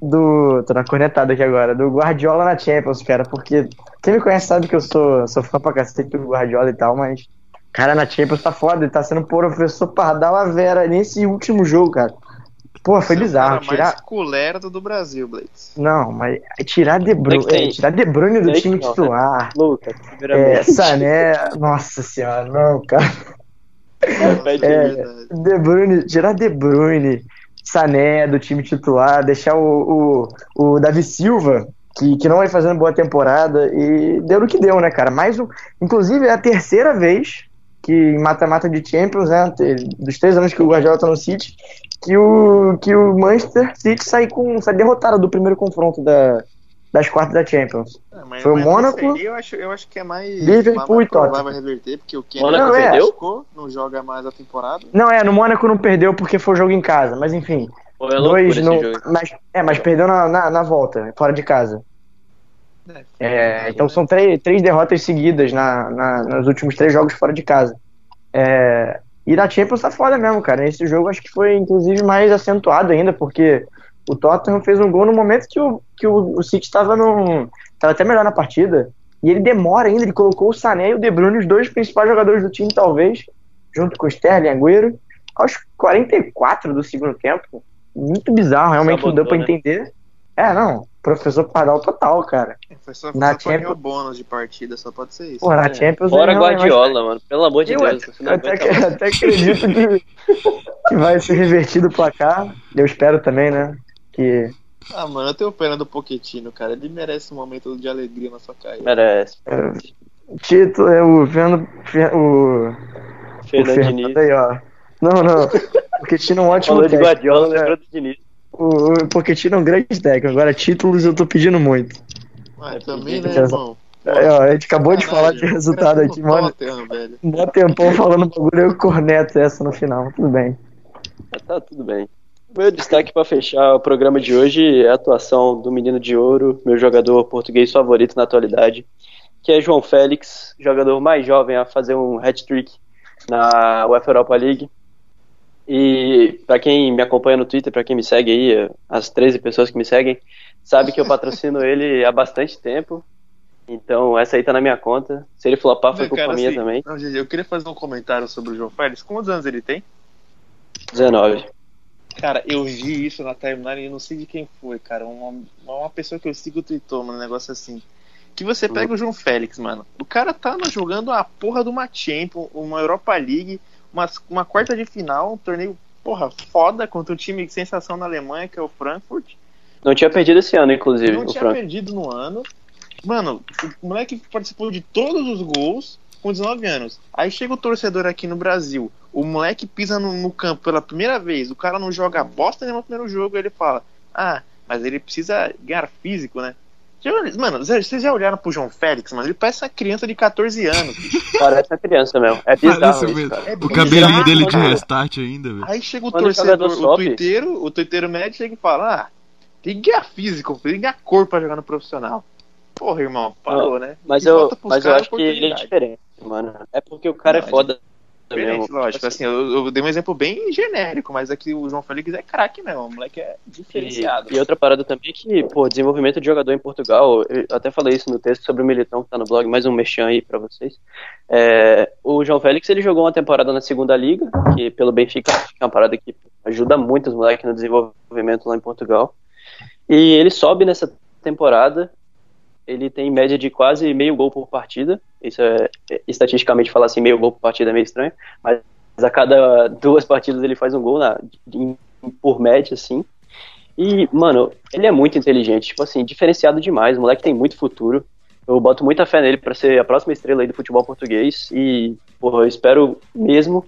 do. Tô na cornetada aqui agora, do Guardiola na Champions, cara, porque quem me conhece sabe que eu sou, sou fã pra cacete do Guardiola e tal, mas. Cara, na Champions tá foda, ele tá sendo professor Pardal a Vera nesse último jogo, cara. Pô, foi
é o
bizarro.
cara
Tirar.
mais colerdo do Brasil, Blades.
Não, mas tirar De
É
Bruyne,
tem-
tirar De Bruyne do
é
time
não, né?
titular.
Lucas,
É. Sané, nossa senhora, não, cara. É,
verdade.
De Bruyne, tirar De Bruyne, Sané do time titular, deixar o, o, o Davi Silva, que, que não vai fazendo boa temporada, e deu no que deu, né, cara? Mais um, inclusive é a terceira vez que em mata-mata de Champions, né, dos três anos que o Guardiola tá no City, que o, que o Manchester City sai, com, sai derrotado do primeiro confronto da, das quartas da Champions.
É, mas-
Foi o Mônaco,
aí Eu acho, eu acho que é mais.
Liverpool e Tottenham.
provável reverter, porque o
Mônaco
não,
perdeu?
machucou, não joga mais a temporada.
Não, é, no Mônaco não perdeu porque foi jogo em casa, mas enfim.
Pô, é
dois no, mas, é, mas perdeu na, na, na volta, fora de casa. É, então são três, três derrotas seguidas na, na- nos últimos três jogos fora de casa. É, e na Champions tá foda mesmo, cara. Esse jogo acho que foi inclusive mais acentuado ainda, porque o Tottenham fez um gol no momento que o, que o, o City estava no. tava até melhor na partida. E ele demora ainda, ele colocou o Sané e o De Bruyne, os dois principais jogadores do time, talvez, junto com o Sterling e Agüero, aos 44 do segundo tempo. Muito bizarro, realmente não deu pra
né?
entender. É, não. Professor Pardal total, cara.
Foi só,
Na
só
Champions-
o bônus de partida, só pode ser isso.
Pô, na Champions...
Fora
é mais-
Guardiola, mano. Pelo amor de
Eu
Deus. não
até,
mais.
até acredito que, que vai ser revertido o placar. Eu espero também, né? Que
Ah, mano, eu tenho pena do Pochettino, cara. Ele merece um momento de alegria na sua carreira.
Merece.
o título é o Fernando. O, o
Fernando
aí, ó. Não, não. Porque tinha um ótimo
Falou de. Guardiola,
É,
lembrou do Diniz.
O, o Pochettino é um grande técnico. Agora, títulos eu tô pedindo muito.
Ah, também, né, irmão?
É, ó, a gente acabou de falar de resultado aqui,
no
mano. Mó tempão falando bagulho, eu corneto essa no final. Tudo bem.
Tá tudo bem. Meu destaque pra fechar o programa de hoje é a atuação do menino de ouro, meu jogador português favorito na atualidade, que é João Félix, jogador mais jovem a fazer um hat-trick na UEFA Europa League. E pra quem me acompanha no Twitter, pra quem me segue aí, as 13 pessoas que me seguem, sabe que eu patrocino ele há bastante tempo. Então essa aí tá na minha conta. Se ele flopar, foi culpa minha
assim,
também.
Não, GG, eu queria fazer um comentário sobre o João Félix. Quantos anos ele tem?
19.
Cara, eu vi isso na timeline e eu não sei de quem foi, cara. Uma, uma pessoa que eu sigo tweetou, mano, um negócio assim. Que você pega o João Félix, mano. O cara tá jogando a porra de uma Champions, uma Europa League, uma, uma quarta de final, um torneio, porra, foda contra um time de sensação na Alemanha, que é o Frankfurt.
Não tinha perdido esse ano, inclusive,
não tinha perdido no ano. Mano, o moleque participou de todos os gols com 19 anos. Aí chega o torcedor aqui no Brasil, o moleque pisa no, no campo pela primeira vez, o cara não joga bosta nenhuma no primeiro jogo, ele fala: Ah, mas ele precisa ganhar físico, né? Mano, vocês já olharam pro João Félix, mano? Ele parece uma criança de 14 anos.
Parece uma criança mesmo. É bizarro isso, cara.
É
O
bizarro,
cabelinho dele de restart ainda, velho.
Aí chega o
Quando o
torcedor, o tuiteiro, o tuiteiro médio chega e fala: Ah, tem que ganhar físico, tem que ganhar cor pra jogar no profissional. Porra, irmão, parou, né?
Mas
E
eu, mas eu acho que ele é diferente, mano. É porque o cara
Não,
é foda
Diferente,
mesmo.
lógico.
Tipo
Assim, eu, eu dei um exemplo bem genérico, mas aqui o João Félix é craque mesmo. O moleque é diferenciado.
E, e outra parada também é que, pô, desenvolvimento de jogador em Portugal, eu até falei isso no texto sobre o Militão que tá no blog, mais um merchan aí pra vocês. É, o João Félix, ele jogou uma temporada na segunda liga, que pelo Benfica é uma parada que ajuda muito os moleques no desenvolvimento lá em Portugal. E ele sobe nessa temporada, ele tem média de quase meio gol por partida, isso é, estatisticamente falar assim, meio gol por partida é meio estranho, mas a cada duas partidas ele faz um gol na, por média, assim. E, mano, ele é muito inteligente, tipo assim, diferenciado demais. O moleque tem muito futuro. Eu boto muita fé nele pra ser a próxima estrela aí do futebol português. E, porra, eu espero mesmo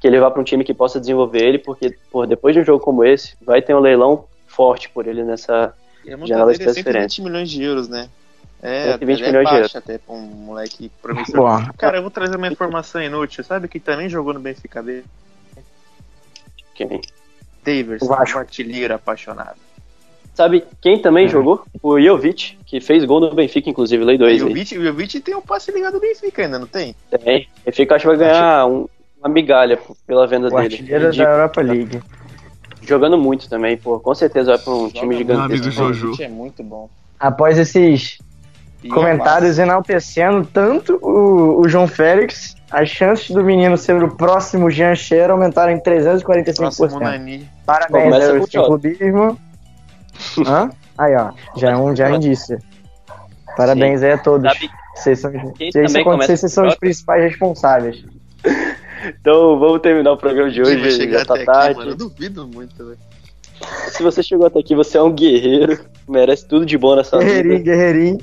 que ele vá pra um time que possa desenvolver ele, porque, porra, depois de um jogo como esse, vai ter um leilão forte por ele nessa.
E a
janela de
é
transferência.
120 milhões de euros, né? É,
120
ele é
milhões de
baixa até pra um moleque promissor.
Bom,
Cara, eu vou trazer uma informação inútil. Sabe que também jogou no Benfica B?
Quem?
Davis,
Vasco.
um artilheiro apaixonado.
Sabe quem também jogou? O Jovic, que fez gol no Benfica, inclusive, Lei 2
E o o Jovic tem um passe ligado do Benfica ainda, não tem?
Tem. Benfica acho que vai ganhar um- uma migalha pela venda
o
dele.
artilheiro da
Ridículo.
Europa League.
Jogando muito também, pô. Com certeza vai pra um time
Joga
gigantesco.
amigo
muito,
Jojo.
O Jovic é muito bom.
Após esses
E
comentários enaltecendo tanto o, o João Félix, as chances do menino ser o próximo Jean Cher aumentaram em
o próximo
345%.
Nani.
Parabéns aí,
com
o seu clubismo. Hã? Aí, ó, já é um, já é um indício. Parabéns aí a todos.
Sabe?
Vocês são, acontecer, vocês são os principais responsáveis.
Então vamos terminar o programa de hoje. Já tá
até
tarde.
aqui, mano. Eu duvido muito, velho.
Se você chegou até aqui, você é um guerreiro. Merece tudo de bom nessa
Guerreirinho,
vida.
guerreirinho.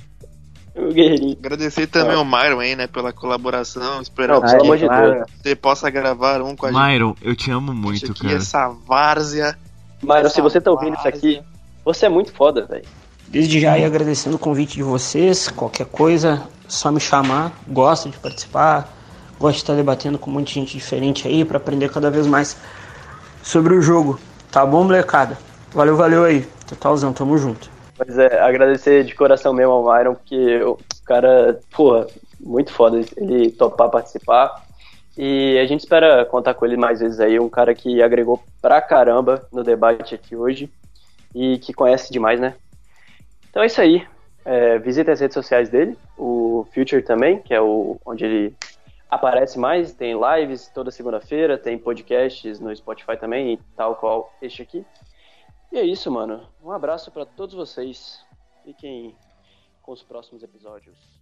Um guerreirinho.
Agradecer também ao Myron aí, né, pela colaboração.
Pelo
Aí,
de. Deus.
que você possa gravar um com a gente
Myron, eu te amo muito,
aqui,
cara.
essa várzea.
Myron, se você tá ouvindo isso aqui, você é muito foda, velho.
Desde já ia agradecendo o convite de vocês. Qualquer coisa, só me chamar. Gosto de participar. Gosto de estar debatendo com um monte de gente diferente aí para aprender cada vez mais sobre o jogo. Tá bom, molecada? Valeu, valeu aí. Totalzão, tamo junto.
Mas é, agradecer de coração mesmo ao Myron, porque o cara, porra, muito foda ele topar participar. E a gente espera contar com ele mais vezes aí, um cara que agregou pra caramba no debate aqui hoje e que conhece demais, né? Então é isso aí. É, as redes sociais dele, o Future também, que é o onde ele aparece mais, tem lives toda segunda-feira, tem podcasts no Spotify também, tal qual este aqui. E é isso, mano. Um abraço para todos vocês. Fiquem com os próximos episódios.